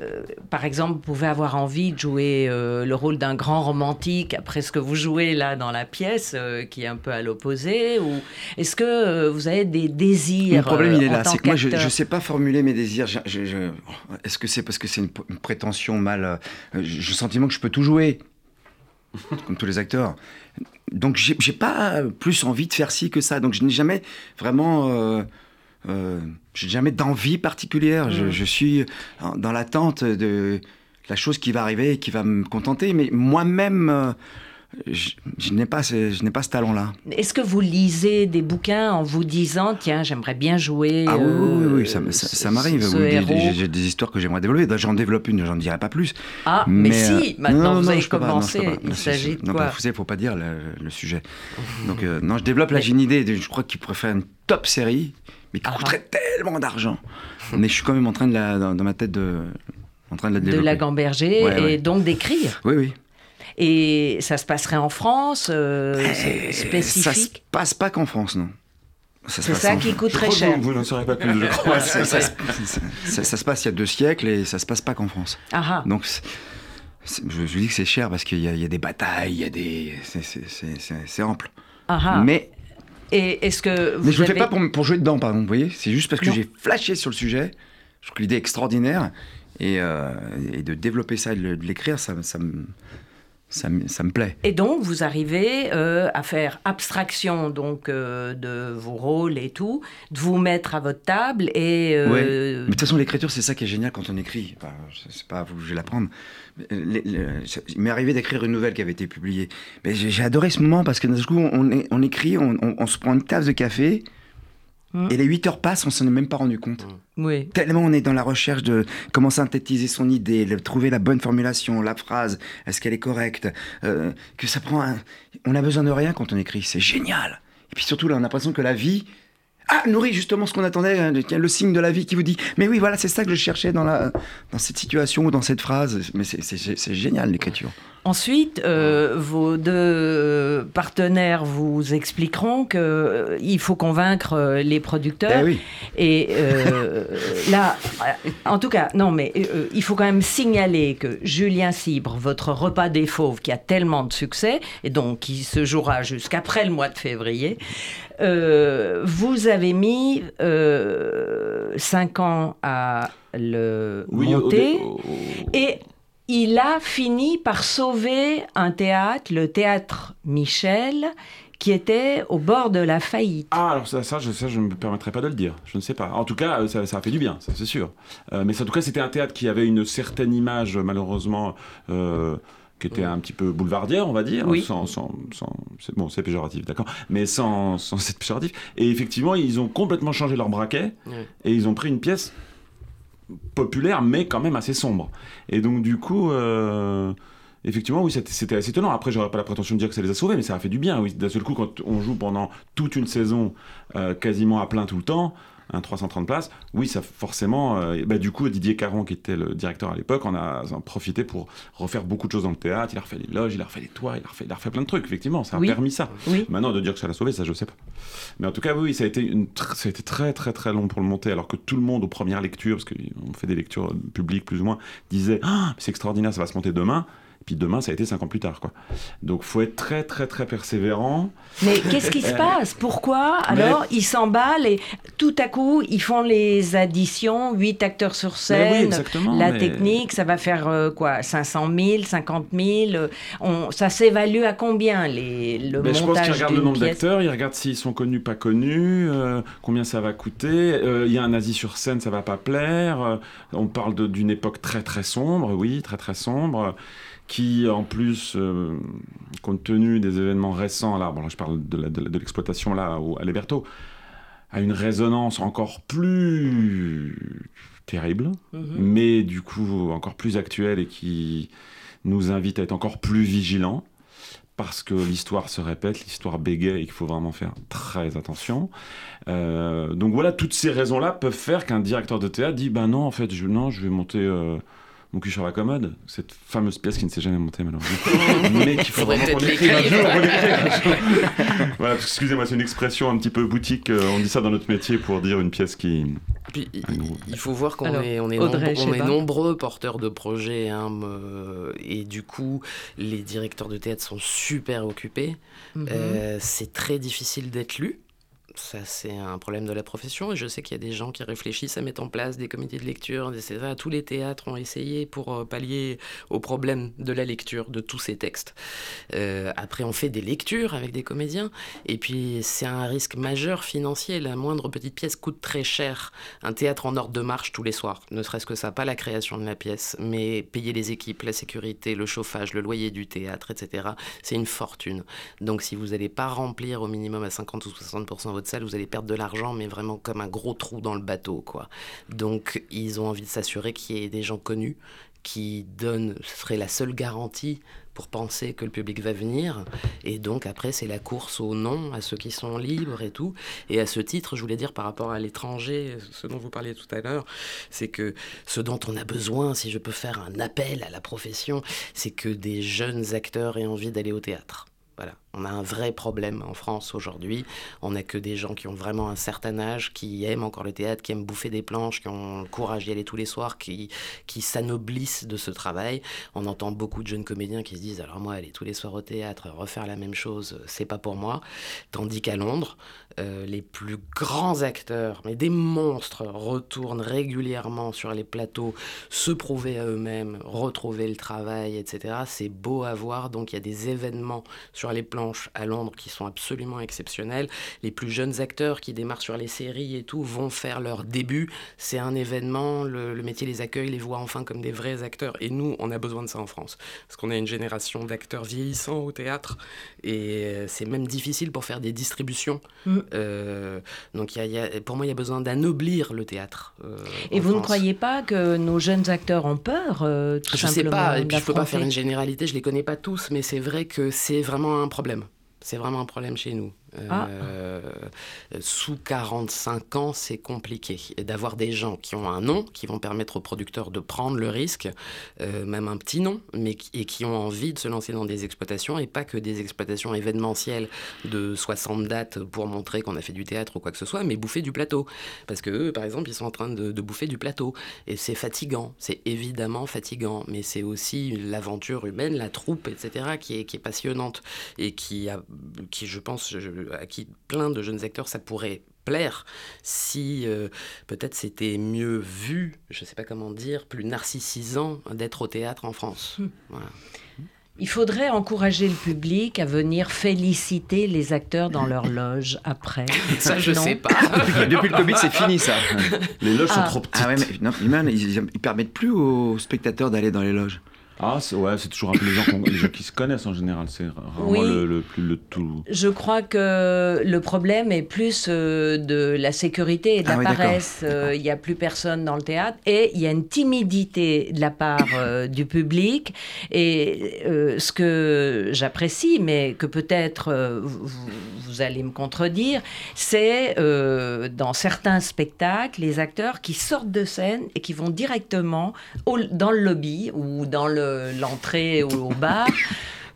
euh, par exemple, vous pouvez avoir envie de jouer euh, le rôle d'un grand romantique après ce que vous jouez là dans la pièce, euh, qui est un peu à l'opposé, ou est-ce que euh, vous avez des désirs Mon problème, euh, il est en là. C'est que moi, je ne sais pas formuler mes désirs. Je- je- je- Est-ce que c'est parce que c'est une, une prétention mal. euh, J'ai le sentiment que je peux tout jouer, comme tous les acteurs. Donc, j'ai pas plus envie de faire ci que ça. Donc, je n'ai jamais vraiment. Euh, euh, j'ai jamais d'envie particulière. Je, Mm. je suis dans l'attente de la chose qui va arriver et qui va me contenter. Mais moi-même, euh, je, je n'ai pas, ce- je n'ai pas ce talent-là. Est-ce que vous lisez des bouquins en vous disant tiens j'aimerais bien jouer Ah oui, oui, oui, euh, oui, ça, m'arrive. J'ai j'ai des histoires que j'aimerais développer. J'en développe une, j'en dirai pas plus. Ah mais, euh, si maintenant non, vous non, avez commencé. pas. Non, Il s'agit de non, quoi bah, Vous savez, faut pas dire le, le sujet. (laughs) Donc, euh, non, je développe. Là, j'ai une idée. de- Je crois qu'il pourrait faire une top série, mais qui Ah. coûterait tellement d'argent. mais je suis quand même en train de la, dans, dans ma tête de, en train de la de développer. la gamberger Ouais, et ouais. donc d'écrire. Oui, oui. Et ça se passerait en France, euh, c'est Et Ça se spécifique. passe pas qu'en France, non. C'est ça qui coûte très cher. Vous, vous n'en saurez pas plus, je (laughs) crois. Ça, ça se- ça- ça- ça se passe il y a deux siècles et ça se passe pas qu'en France. Ah ah. Donc, je, je dis que c'est cher parce qu'il y, a- il y a des batailles, il y a des. c'est- ample. ah ah. Mais, Et est-ce que vous mais je le fais pas pour, pour jouer dedans, pardon. Vous voyez C'est juste parce que j'ai flashé sur le sujet. Je trouve que l'idée est extraordinaire. Et, euh, et de développer ça et de, l'écrire, ça, me, ça, me, ça me plaît. Et donc, vous arrivez euh, à faire abstraction donc euh, de vos rôles et tout, de vous mettre à votre table et euh, Ouais. Mais de toute façon, l'écriture, c'est ça qui est génial quand on écrit. Enfin, c'est pas à vous je vais l'apprendre. Il m'est arrivé d'écrire une nouvelle qui avait été publiée. Mais j'ai adoré ce moment parce que d'un coup, on, écrit, on, on- on se prend une tasse de café. Mm. Et les 8 heures passent, on s'en est même pas rendu compte. oui. Tellement on est dans la recherche de comment synthétiser son idée, le- trouver la bonne formulation, la phrase, est-ce qu'elle est correcte, euh, que ça prend un... On a besoin de rien quand on écrit, c'est génial. Et puis surtout là, on a l'impression que la vie ah, nourrit justement ce qu'on attendait, hein, le, signe de la vie qui vous dit, mais oui, voilà, c'est ça que je cherchais dans, la, dans cette situation ou dans cette phrase. Mais c'est- génial l'écriture. Ensuite, euh, vos deux partenaires vous expliqueront que euh, faut convaincre euh, les producteurs. Eh oui. Et euh, (laughs) là, en tout cas, non, mais il faut quand même signaler que Julien Cibre, votre repas des fauves, qui a tellement de succès, et donc qui se jouera jusqu'après le mois de février, euh, vous avez mis euh, cinq ans à le au- monter. Et il a fini par sauver un théâtre, le théâtre Michel, qui était au bord de la faillite. Ah, alors ça, ça, je, ne me permettrai pas de le dire. Je ne sais pas. En tout cas, euh, ça, ça a fait du bien, ça c'est sûr. Euh, mais ça, en tout cas, c'était un théâtre qui avait une certaine image, malheureusement, euh, qui était un petit peu boulevardière, on va dire. Oui. Sans, sans, sans- c'est, bon, c'est péjoratif, d'accord. Mais sans, sans être péjoratif. Et effectivement, ils ont complètement changé leur braquet et ils ont pris une pièce populaire, mais quand même assez sombre. Et donc, du coup. euh, Effectivement, oui, c'était c'était assez étonnant. Après, j'aurais pas la prétention de dire que ça les a sauvés, mais ça a fait du bien. Oui, d'un seul coup, quand on joue pendant toute une saison euh, quasiment à plein tout le temps, un 330 places, oui, ça forcément. euh, bah, du coup, Didier Caron, qui était le directeur à l'époque, en a en profité pour refaire beaucoup de choses dans le théâtre. Il a refait les loges, il a refait les toits, il a refait, il a refait plein de trucs, effectivement. Ça a Oui. permis ça. Oui. Maintenant, de dire que ça l'a sauvé, ça, je sais pas. Mais en tout cas, oui, ça a, été une tr- ça a été très, très, très long pour le monter, alors que tout le monde, aux premières lectures, parce qu'on fait des lectures publiques plus ou moins, disait Ah, c'est extraordinaire, ça va se monter demain. Puis demain, ça a été cinq ans plus tard. Quoi. Donc, faut être très, très, très persévérant. Mais qu'est-ce qui se passe? Pourquoi? Alors, ils s'emballent et tout à coup, ils font les additions, 8 acteurs sur oui, scène. exactement. La mais- technique, ça va faire euh, quoi 500 000, 50 000 euh, on, Ça s'évalue à combien les, le Ben, je pense montage qu'ils regardent le nombre d'acteurs, ils regardent s'ils sont connus, pas connus, euh, combien ça va coûter. Euh, Il y a un nazi sur scène, ça va pas plaire. Euh, on parle d'une époque très très sombre, oui, très très sombre, qui en plus, euh, compte tenu des événements récents, là, bon, là, je parle de l'exploitation là au- à a une résonance encore plus terrible, Mhm. mais du coup encore plus actuelle et qui nous invite à être encore plus vigilants parce que l'histoire se répète, l'histoire bégaye et qu'il faut vraiment faire très attention. Euh, donc voilà, toutes ces raisons-là peuvent faire qu'un directeur de théâtre dit ben non, en fait, je, non, je vais monter euh, mon cul sur la commode, cette fameuse pièce qui ne s'est jamais montée malheureusement, (laughs) mais qu'il Faudrait peut-être l'écrire. jour, faut l'écrire un jour. (laughs) voilà, excusez-moi, c'est une expression un petit peu boutique, euh, on dit ça dans notre métier pour dire une pièce qui... Puis, il- faut voir qu'on est, on est, Audrey nombre- on est Cheba. nombreux porteurs de projets, hein, me- et du coup, les directeurs de théâtre sont super occupés. Mhm. Euh, c'est très difficile d'être lu. Ça, c'est un problème de la profession. Je sais qu'il y a des gens qui réfléchissent à mettre en place des comités de lecture, etc. Tous les théâtres ont essayé pour euh, pallier au problème de la lecture de tous ces textes. Euh, après, on fait des lectures avec des comédiens. Et puis, c'est un risque majeur financier. La moindre petite pièce coûte très cher. Un théâtre en ordre de marche tous les soirs. Ne serait-ce que ça, pas la création de la pièce, mais payer les équipes, la sécurité, le chauffage, le loyer du théâtre, etc. C'est une fortune. Donc si vous n'allez pas remplir au minimum à 50 ou 60% votre vous allez perdre de l'argent, mais vraiment comme un gros trou dans le bateau. quoi. Donc ils ont envie de s'assurer qu'il y ait des gens connus qui donnent, ce serait la seule garantie pour penser que le public va venir. Et donc après, c'est la course au nom, à ceux qui sont libres et tout. Et à ce titre, je voulais dire par rapport à l'étranger, ce dont vous parliez tout à l'heure, c'est que ce dont on a besoin, si je peux faire un appel à la profession, c'est que des jeunes acteurs aient envie d'aller au théâtre. Voilà, on a un vrai problème en France aujourd'hui. On n'a que des gens qui ont vraiment un certain âge, qui aiment encore le théâtre, qui aiment bouffer des planches, qui ont le courage d'y aller tous les soirs, qui, qui s'anoblissent de ce travail. On entend beaucoup de jeunes comédiens qui se disent alors moi aller tous les soirs au théâtre, refaire la même chose, c'est pas pour moi. Tandis qu'à Londres, euh, les plus grands acteurs, mais des monstres, retournent régulièrement sur les plateaux, se prouver à eux-mêmes, retrouver le travail, etc. C'est beau à voir. Donc il y a des événements sur les planches à Londres qui sont absolument exceptionnels. Les plus jeunes acteurs qui démarrent sur les séries et tout vont faire leur début. C'est un événement, le, métier les accueille, les voit enfin comme des vrais acteurs. Et nous, on a besoin de ça en France. Parce qu'on a une génération d'acteurs vieillissants au théâtre. Et euh, c'est même difficile pour faire des distributions. Mm. Euh, donc il y a- il y a- pour moi, il y a besoin d'anoblir le théâtre. euh, Et vous ne croyez pas que nos jeunes acteurs ont peur, euh, tout Je sais simplement pas, et puis je peux pas faire une généralité, je les connais pas tous, mais c'est vrai que c'est vraiment un problème. C'est vraiment un problème chez nous. Ah. Euh, sous 45 ans, c'est compliqué. D'avoir des gens qui ont un nom, qui vont permettre aux producteurs de prendre le risque, euh, même un petit nom, mais qui- et qui ont envie de se lancer dans des exploitations, et pas que des exploitations événementielles de 60 dates pour montrer qu'on a fait du théâtre ou quoi que ce soit, mais bouffer du plateau. Parce que par exemple, ils sont en train de, de bouffer du plateau. Et c'est fatigant, c'est évidemment fatigant, mais c'est aussi l'aventure humaine, la troupe, etc., qui est, qui est passionnante et qui, a, qui, je pense, je- à qui plein de jeunes acteurs, ça pourrait plaire si euh, peut-être c'était mieux vu, je sais pas comment dire, plus narcissisant d'être au théâtre en France. Hmm. Voilà. Il faudrait encourager le public à venir féliciter les acteurs dans leur loge après. (laughs) Ça, je Non sais pas. Depuis, (laughs) depuis le Covid, c'est fini ça. (laughs) Les loges Ah. sont trop petites. Ah ouais, mais, non, même, ils, ils permettent plus aux spectateurs d'aller dans les loges. Ah, c'est ouais, c'est toujours un peu les gens, qu'on- les gens qui se connaissent en général. C'est rarement Oui. le, le plus le tout. Je crois que le problème est plus euh, de la sécurité et de Ah la oui, paresse. Euh, Il n'y a plus personne dans le théâtre et il y a une timidité de la part euh, du public. Et euh, ce que j'apprécie, mais que peut-être euh, vous, vous allez me contredire, c'est euh, dans certains spectacles, les acteurs qui sortent de scène et qui vont directement au- dans le lobby ou dans le- l'entrée ou au bar. (laughs)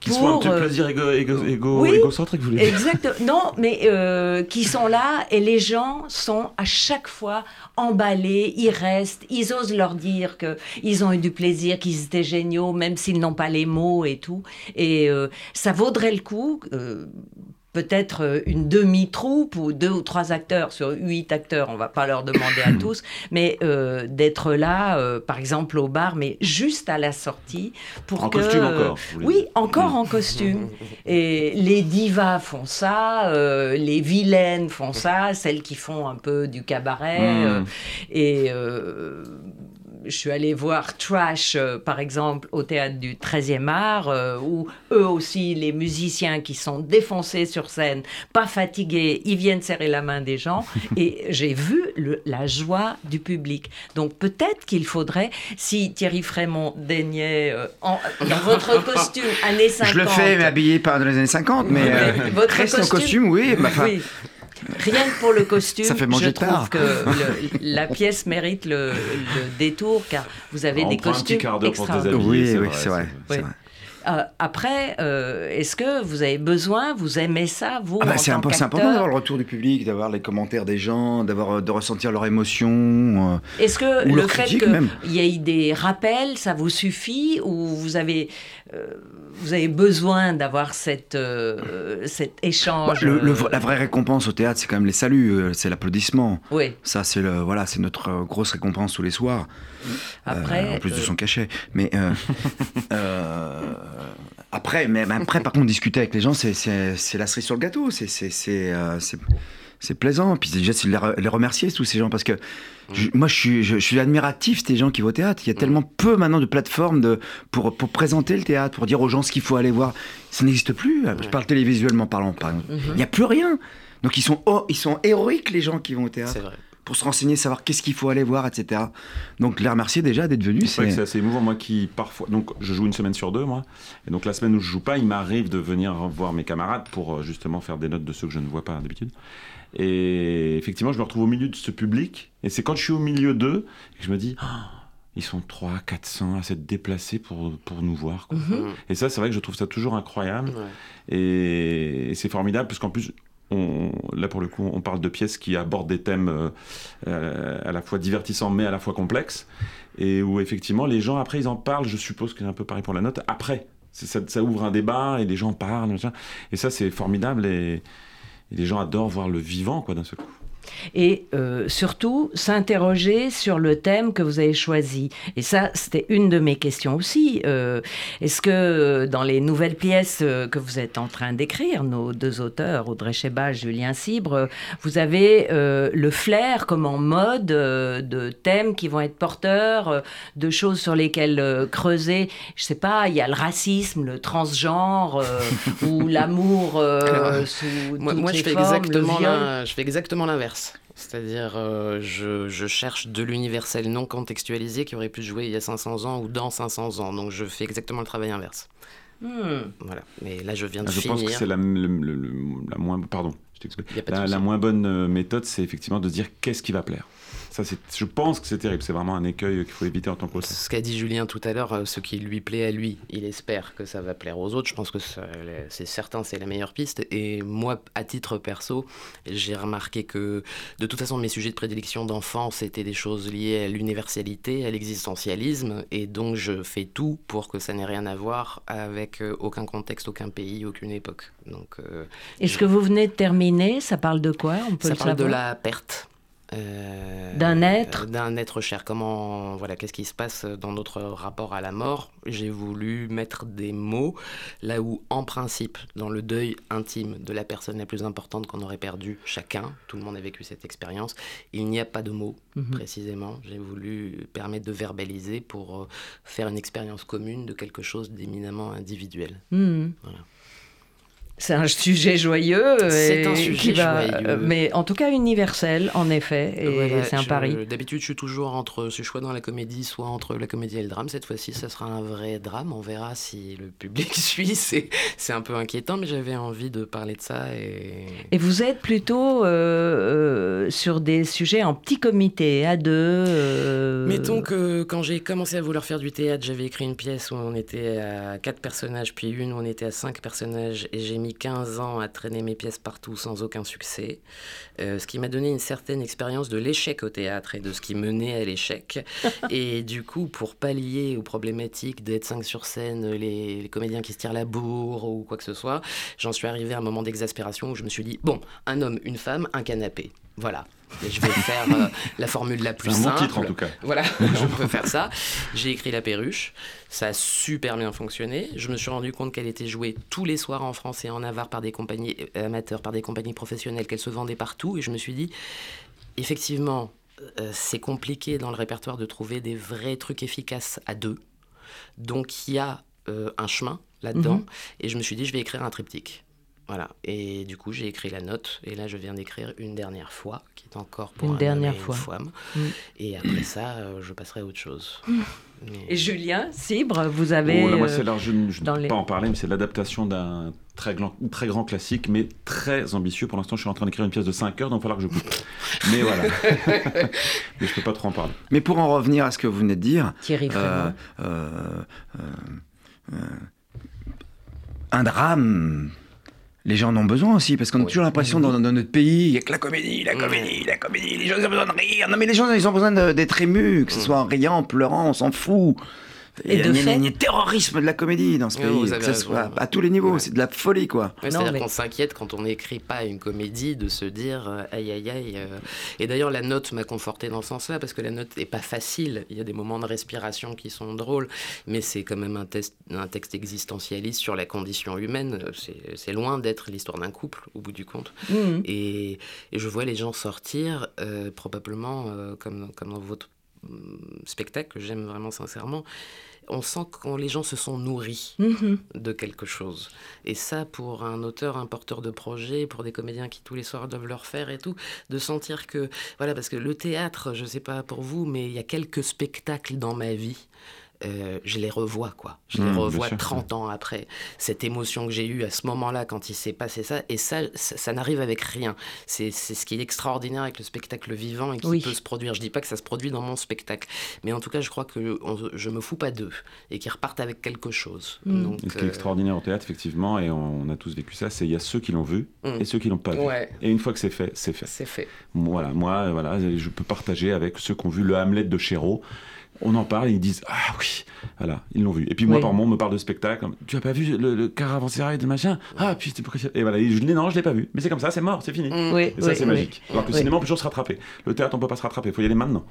Qui se font un pour, petit euh, plaisir égo, égo, égo- oui. égocentrique, vous voulez dire Exact. Non, mais euh, qui sont là et les gens sont à chaque fois emballés, ils restent, ils osent leur dire que ils ont eu du plaisir, qu'ils étaient géniaux, même s'ils n'ont pas les mots et tout. Et euh, ça vaudrait le coup. Peut-être euh, une demi-troupe ou deux ou trois acteurs sur huit acteurs, on va pas leur demander à (coughs) tous, mais euh, d'être là, euh, par exemple au bar, mais juste à la sortie pour En que costume encore, oui, encore en costume. (laughs) Et les divas font ça, les vilaines font ça, celles qui font un peu du cabaret. Mm. euh, et je suis allée voir Trash, euh, par exemple, au théâtre du 13e art, euh, où eux aussi, les musiciens qui sont défoncés sur scène, pas fatigués, ils viennent serrer la main des gens. (laughs) et j'ai vu le- la joie du public. Donc peut-être qu'il faudrait, si Thierry Frémont daignait, euh, en- dans votre (laughs) costume, années 50. Je le fais, mais habillé pas dans les années 50, mais Mais votre en costume, oui. bah, oui. Rien que pour le costume, Ça fait manger je tard. trouve que le- la pièce mérite le, le détour car vous avez On des prend un costumes petit quart d'heure pour se extraordinaires. déshabiller. oui, c'est oui, vrai, c'est vrai. c'est c'est vrai. Euh, après, euh, est-ce que vous avez besoin, vous aimez ça, vous Ah bah, c'est tant impo- c'est important d'avoir le retour du public, d'avoir les commentaires des gens, d'avoir euh, de ressentir leurs émotions. euh. Est-ce que Ou le leur fait qu'il y ait des rappels, ça vous suffit ou vous avez, vous avez besoin d'avoir cette, euh, cet échange Bah, le- le vrai- la vraie récompense au théâtre, c'est quand même les saluts, c'est l'applaudissement. Oui, Ça, c'est voilà, c'est notre grosse récompense tous les soirs. Après. Euh, en plus de euh, son cachet. Mais euh, (laughs) après, mais, après, par contre, discuter avec les gens, c'est, la cerise sur le gâteau. C'est, c'est, plaisant. Puis déjà, c'est les, re- les remercier, tous ces gens, parce que je- moi, je suis, je, je suis admiratif des gens qui vont au théâtre. Il y a tellement peu maintenant de plateformes de, pour, pour présenter le théâtre, pour dire aux gens ce qu'il faut aller voir. Ça n'existe plus. Je parle télévisuellement parlant, par exemple. Mhm. Il n'y a plus rien. Donc, ils sont, oh, ils sont héroïques, les gens qui vont au théâtre C'est vrai. Pour se renseigner, savoir qu'est-ce qu'il faut aller voir, etc. Donc les remercier déjà d'être venus. C'est vrai que C'est assez émouvant, moi qui parfois. Donc je joue une semaine sur deux, moi. Et donc la semaine où je joue pas, il m'arrive de venir voir mes camarades pour euh, justement faire des notes de ceux que je ne vois pas d'habitude. Et effectivement, je me retrouve au milieu de ce public. Et c'est quand je suis au milieu d'eux que je me dis. Ah, ils sont 300, 400 à s'être déplacés pour, pour nous voir. quoi. Mhm. Mm. Et ça, c'est vrai que je trouve ça toujours incroyable. Ouais. Et, et c'est formidable, puisqu'en plus, là pour le coup, on parle de pièces qui abordent des thèmes euh, euh, à la fois divertissants mais à la fois complexes, et où effectivement les gens après ils en parlent. Je suppose que c'est un peu pareil pour la note. Après, ça, ouvre un débat et les gens parlent, et ça c'est formidable et, et les gens adorent voir le vivant quoi d'un seul coup. Et euh, surtout s'interroger sur le thème que vous avez choisi. Et ça, c'était une de mes questions aussi. Euh, Est-ce que dans les nouvelles pièces euh, que vous êtes en train d'écrire, nos deux auteurs, Audrey Cheba, Julien Cibre, vous avez euh, le flair comme en mode de thèmes qui vont être porteurs, de choses sur lesquelles creuser? Je sais pas, il y a le racisme, le transgenre (laughs) ou l'amour sous Moi, toutes moi, je, fais formes, exactement je fais exactement l'inverse. C'est-à-dire, euh, je, je cherche de l'universel non contextualisé qui aurait pu se jouer il y a 500 ans ou dans 500 ans. Donc, je fais exactement le travail inverse. Hmm. Voilà. Mais là, je viens de Ah, je finir. pense que c'est la, le- le- le- la moins pardon. Je t'explique. La, la moins bonne euh, méthode, c'est effectivement de dire qu'est-ce qui va plaire. Ça, c'est, je pense que c'est terrible. C'est vraiment un écueil qu'il faut éviter en tant qu'auteur. Ce qu'a dit Julien tout à l'heure, euh, ce qui lui plaît à lui, il espère que ça va plaire aux autres. Je pense que c'est certain, c'est la meilleure piste. Et moi, à titre perso, j'ai remarqué que de toute façon, mes sujets de prédilection d'enfance c'était des choses liées à l'universalité, à l'existentialisme. Et donc, je fais tout pour que ça n'ait rien à voir avec euh, aucun contexte, aucun pays, aucune époque. Donc, euh, Et ce que vous venez de terminer, ça parle de quoi? On peut ça le parle de la perte. Euh, d'un être D'un être cher. Comment, voilà, qu'est-ce qui se passe dans notre rapport à la mort? J'ai voulu mettre des mots là où, en principe, dans le deuil intime de la personne la plus importante qu'on aurait perdue, chacun, tout le monde a vécu cette expérience, il n'y a pas de mots mhm. précisément. J'ai voulu permettre de verbaliser pour euh, faire une expérience commune de quelque chose d'éminemment individuel. Mhm. Voilà. C'est un sujet joyeux. C'est un sujet joyeux. Euh, mais en tout cas universel, en effet. Et c'est un pari. D'habitude, je suis toujours entre ce choix dans la comédie, soit entre la comédie et le drame. Cette fois-ci, ça sera un vrai drame. On verra si le public (laughs) suit. C'est un peu inquiétant, mais j'avais envie de parler de ça. Et, et vous êtes plutôt euh, euh, sur des sujets en petit comité, à deux Mettons que quand j'ai commencé à vouloir faire du théâtre, j'avais écrit une pièce où on était à quatre personnages, puis une où on était à cinq personnages, et j'ai mis 15 ans à traîner mes pièces partout sans aucun succès, euh, ce qui m'a donné une certaine expérience de l'échec au théâtre et de ce qui menait à l'échec. (laughs) et du coup, pour pallier aux problématiques d'être 5 sur scène, les, comédiens qui se tirent la bourre ou quoi que ce soit, j'en suis arrivé à un moment d'exaspération où je me suis dit, bon, un homme, une femme, un canapé. Voilà. Et je vais faire euh, la formule la plus simple. titre en tout cas. Voilà, (laughs) je peux faire ça. J'ai écrit La Perruche. Ça a super bien fonctionné. Je me suis rendu compte qu'elle était jouée tous les soirs en France et en Navarre par des compagnies euh, amateurs, par des compagnies professionnelles, qu'elle se vendait partout. Et je me suis dit, effectivement, euh, c'est compliqué dans le répertoire de trouver des vrais trucs efficaces à deux. Donc il y a un chemin là-dedans. Mhm. Et je me suis dit, je vais écrire un triptyque. Voilà. Et du coup, j'ai écrit la note. Et là, je viens d'écrire une dernière fois, qui est encore pour une dernière fois. Mm. Et après ça, euh, je passerai à autre chose. Mm. Et Julien Cibre, vous avez. Oh, moi, c'est je, ne peux pas en parler, mais c'est l'adaptation d'un très grand, très grand classique, mais très ambitieux. Pour l'instant, je suis en train d'écrire une pièce de 5 heures, donc il va falloir que je coupe. mais voilà. (laughs) mais je peux pas trop en parler. Mais pour en revenir à ce que vous venez de dire. Thierry euh, euh, euh, un drame les gens en ont besoin aussi, parce qu'on a toujours l'impression dans, notre pays, il n'y a que la comédie, la comédie, la comédie, les gens ont besoin de rire. Non mais les gens, ils ont besoin d'être émus, que ce mm. soit en riant, en pleurant, on s'en fout. Et il y, a terrorisme de la comédie dans ce pays, à tous les niveaux, c'est de la folie quoi. C'est-à-dire qu'on s'inquiète quand on n'écrit pas une comédie de se dire euh, aïe aïe aïe. Euh. Et d'ailleurs la note m'a conforté dans ce sens-là parce que la note n'est pas facile. Il y a des moments de respiration qui sont drôles, mais c'est quand même un, un texte existentialiste sur la condition humaine. C'est loin d'être l'histoire d'un couple au bout du compte. Mmh. Et, je vois les gens sortir euh, probablement comme, comme dans votre spectacle que j'aime vraiment sincèrement on sent que les gens se sont nourris mhm. de quelque chose. Et ça, pour un auteur, un porteur de projet, pour des comédiens qui tous les soirs doivent le faire et tout, de sentir que, voilà, parce que le théâtre, je ne sais pas pour vous, mais il y a quelques spectacles dans ma vie euh, je les revois, quoi. Je les mmh, revois 30 ans après. Cette émotion que j'ai eue à ce moment-là, quand il s'est passé ça, et ça, ça, n'arrive avec rien. C'est ce qui est extraordinaire avec le spectacle vivant et qui peut se produire. Je dis pas que ça se produit dans mon spectacle, mais en tout cas, je crois que je me fous pas d'eux et qu'ils repartent avec quelque chose. Mmh. Donc, ce qui est euh, extraordinaire au théâtre, effectivement, et on, a tous vécu ça, c'est il y a ceux qui l'ont vu mmh. et ceux qui l'ont pas vu. Et une fois que c'est fait, c'est fait. C'est fait. Voilà, moi, voilà, je peux partager avec ceux qui ont vu le Hamlet de Chéreau on en parle et ils disent Ah oui, voilà, ils l'ont vu. Et puis moi, par moment, on me parle de spectacle. Tu as pas vu le, le caravansérail de machin? Ah, puis c'était Et voilà, je dis Non, je l'ai pas vu. Mais c'est comme ça, c'est mort, c'est fini. Mm. et ça, c'est magique. Alors que le cinéma, on peut toujours se rattraper. Le théâtre, on peut pas se rattraper. Il faut y aller maintenant.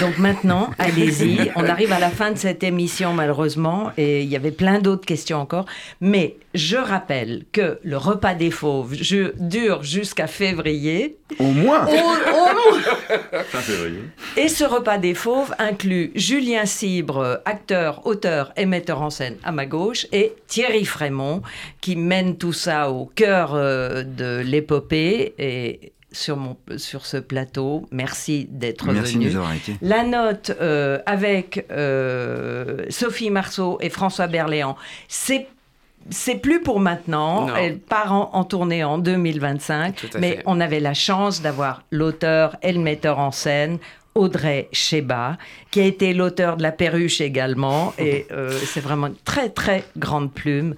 Donc maintenant, (laughs) allez-y. On arrive à la fin de cette émission, malheureusement, et il y avait plein d'autres questions encore. Mais je rappelle que le repas des fauves dure jusqu'à février. Au moins. Au, (laughs) fin février. Et ce repas des fauves inclut Julien Cibre, acteur, auteur et metteur en scène à ma gauche, et Thierry Frémont, qui mène tout ça au cœur euh, de l'épopée. Et sur, mon, sur ce plateau. Merci d'être venu. Merci de nous avoir été. La note euh, avec euh, Sophie Marceau et François Berléand, c'est c'est plus pour maintenant. Elle part en, tournée en 2025. Mais on avait la chance d'avoir l'auteur et le metteur en scène. Audrey Sheba, qui a été l'auteur de La Perruche également, et euh, c'est vraiment une très très grande plume.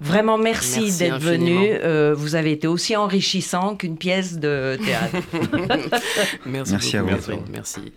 Vraiment, merci, d'être venu. Euh, vous avez été aussi enrichissant qu'une pièce de théâtre. (laughs) merci, merci à vous. Merci.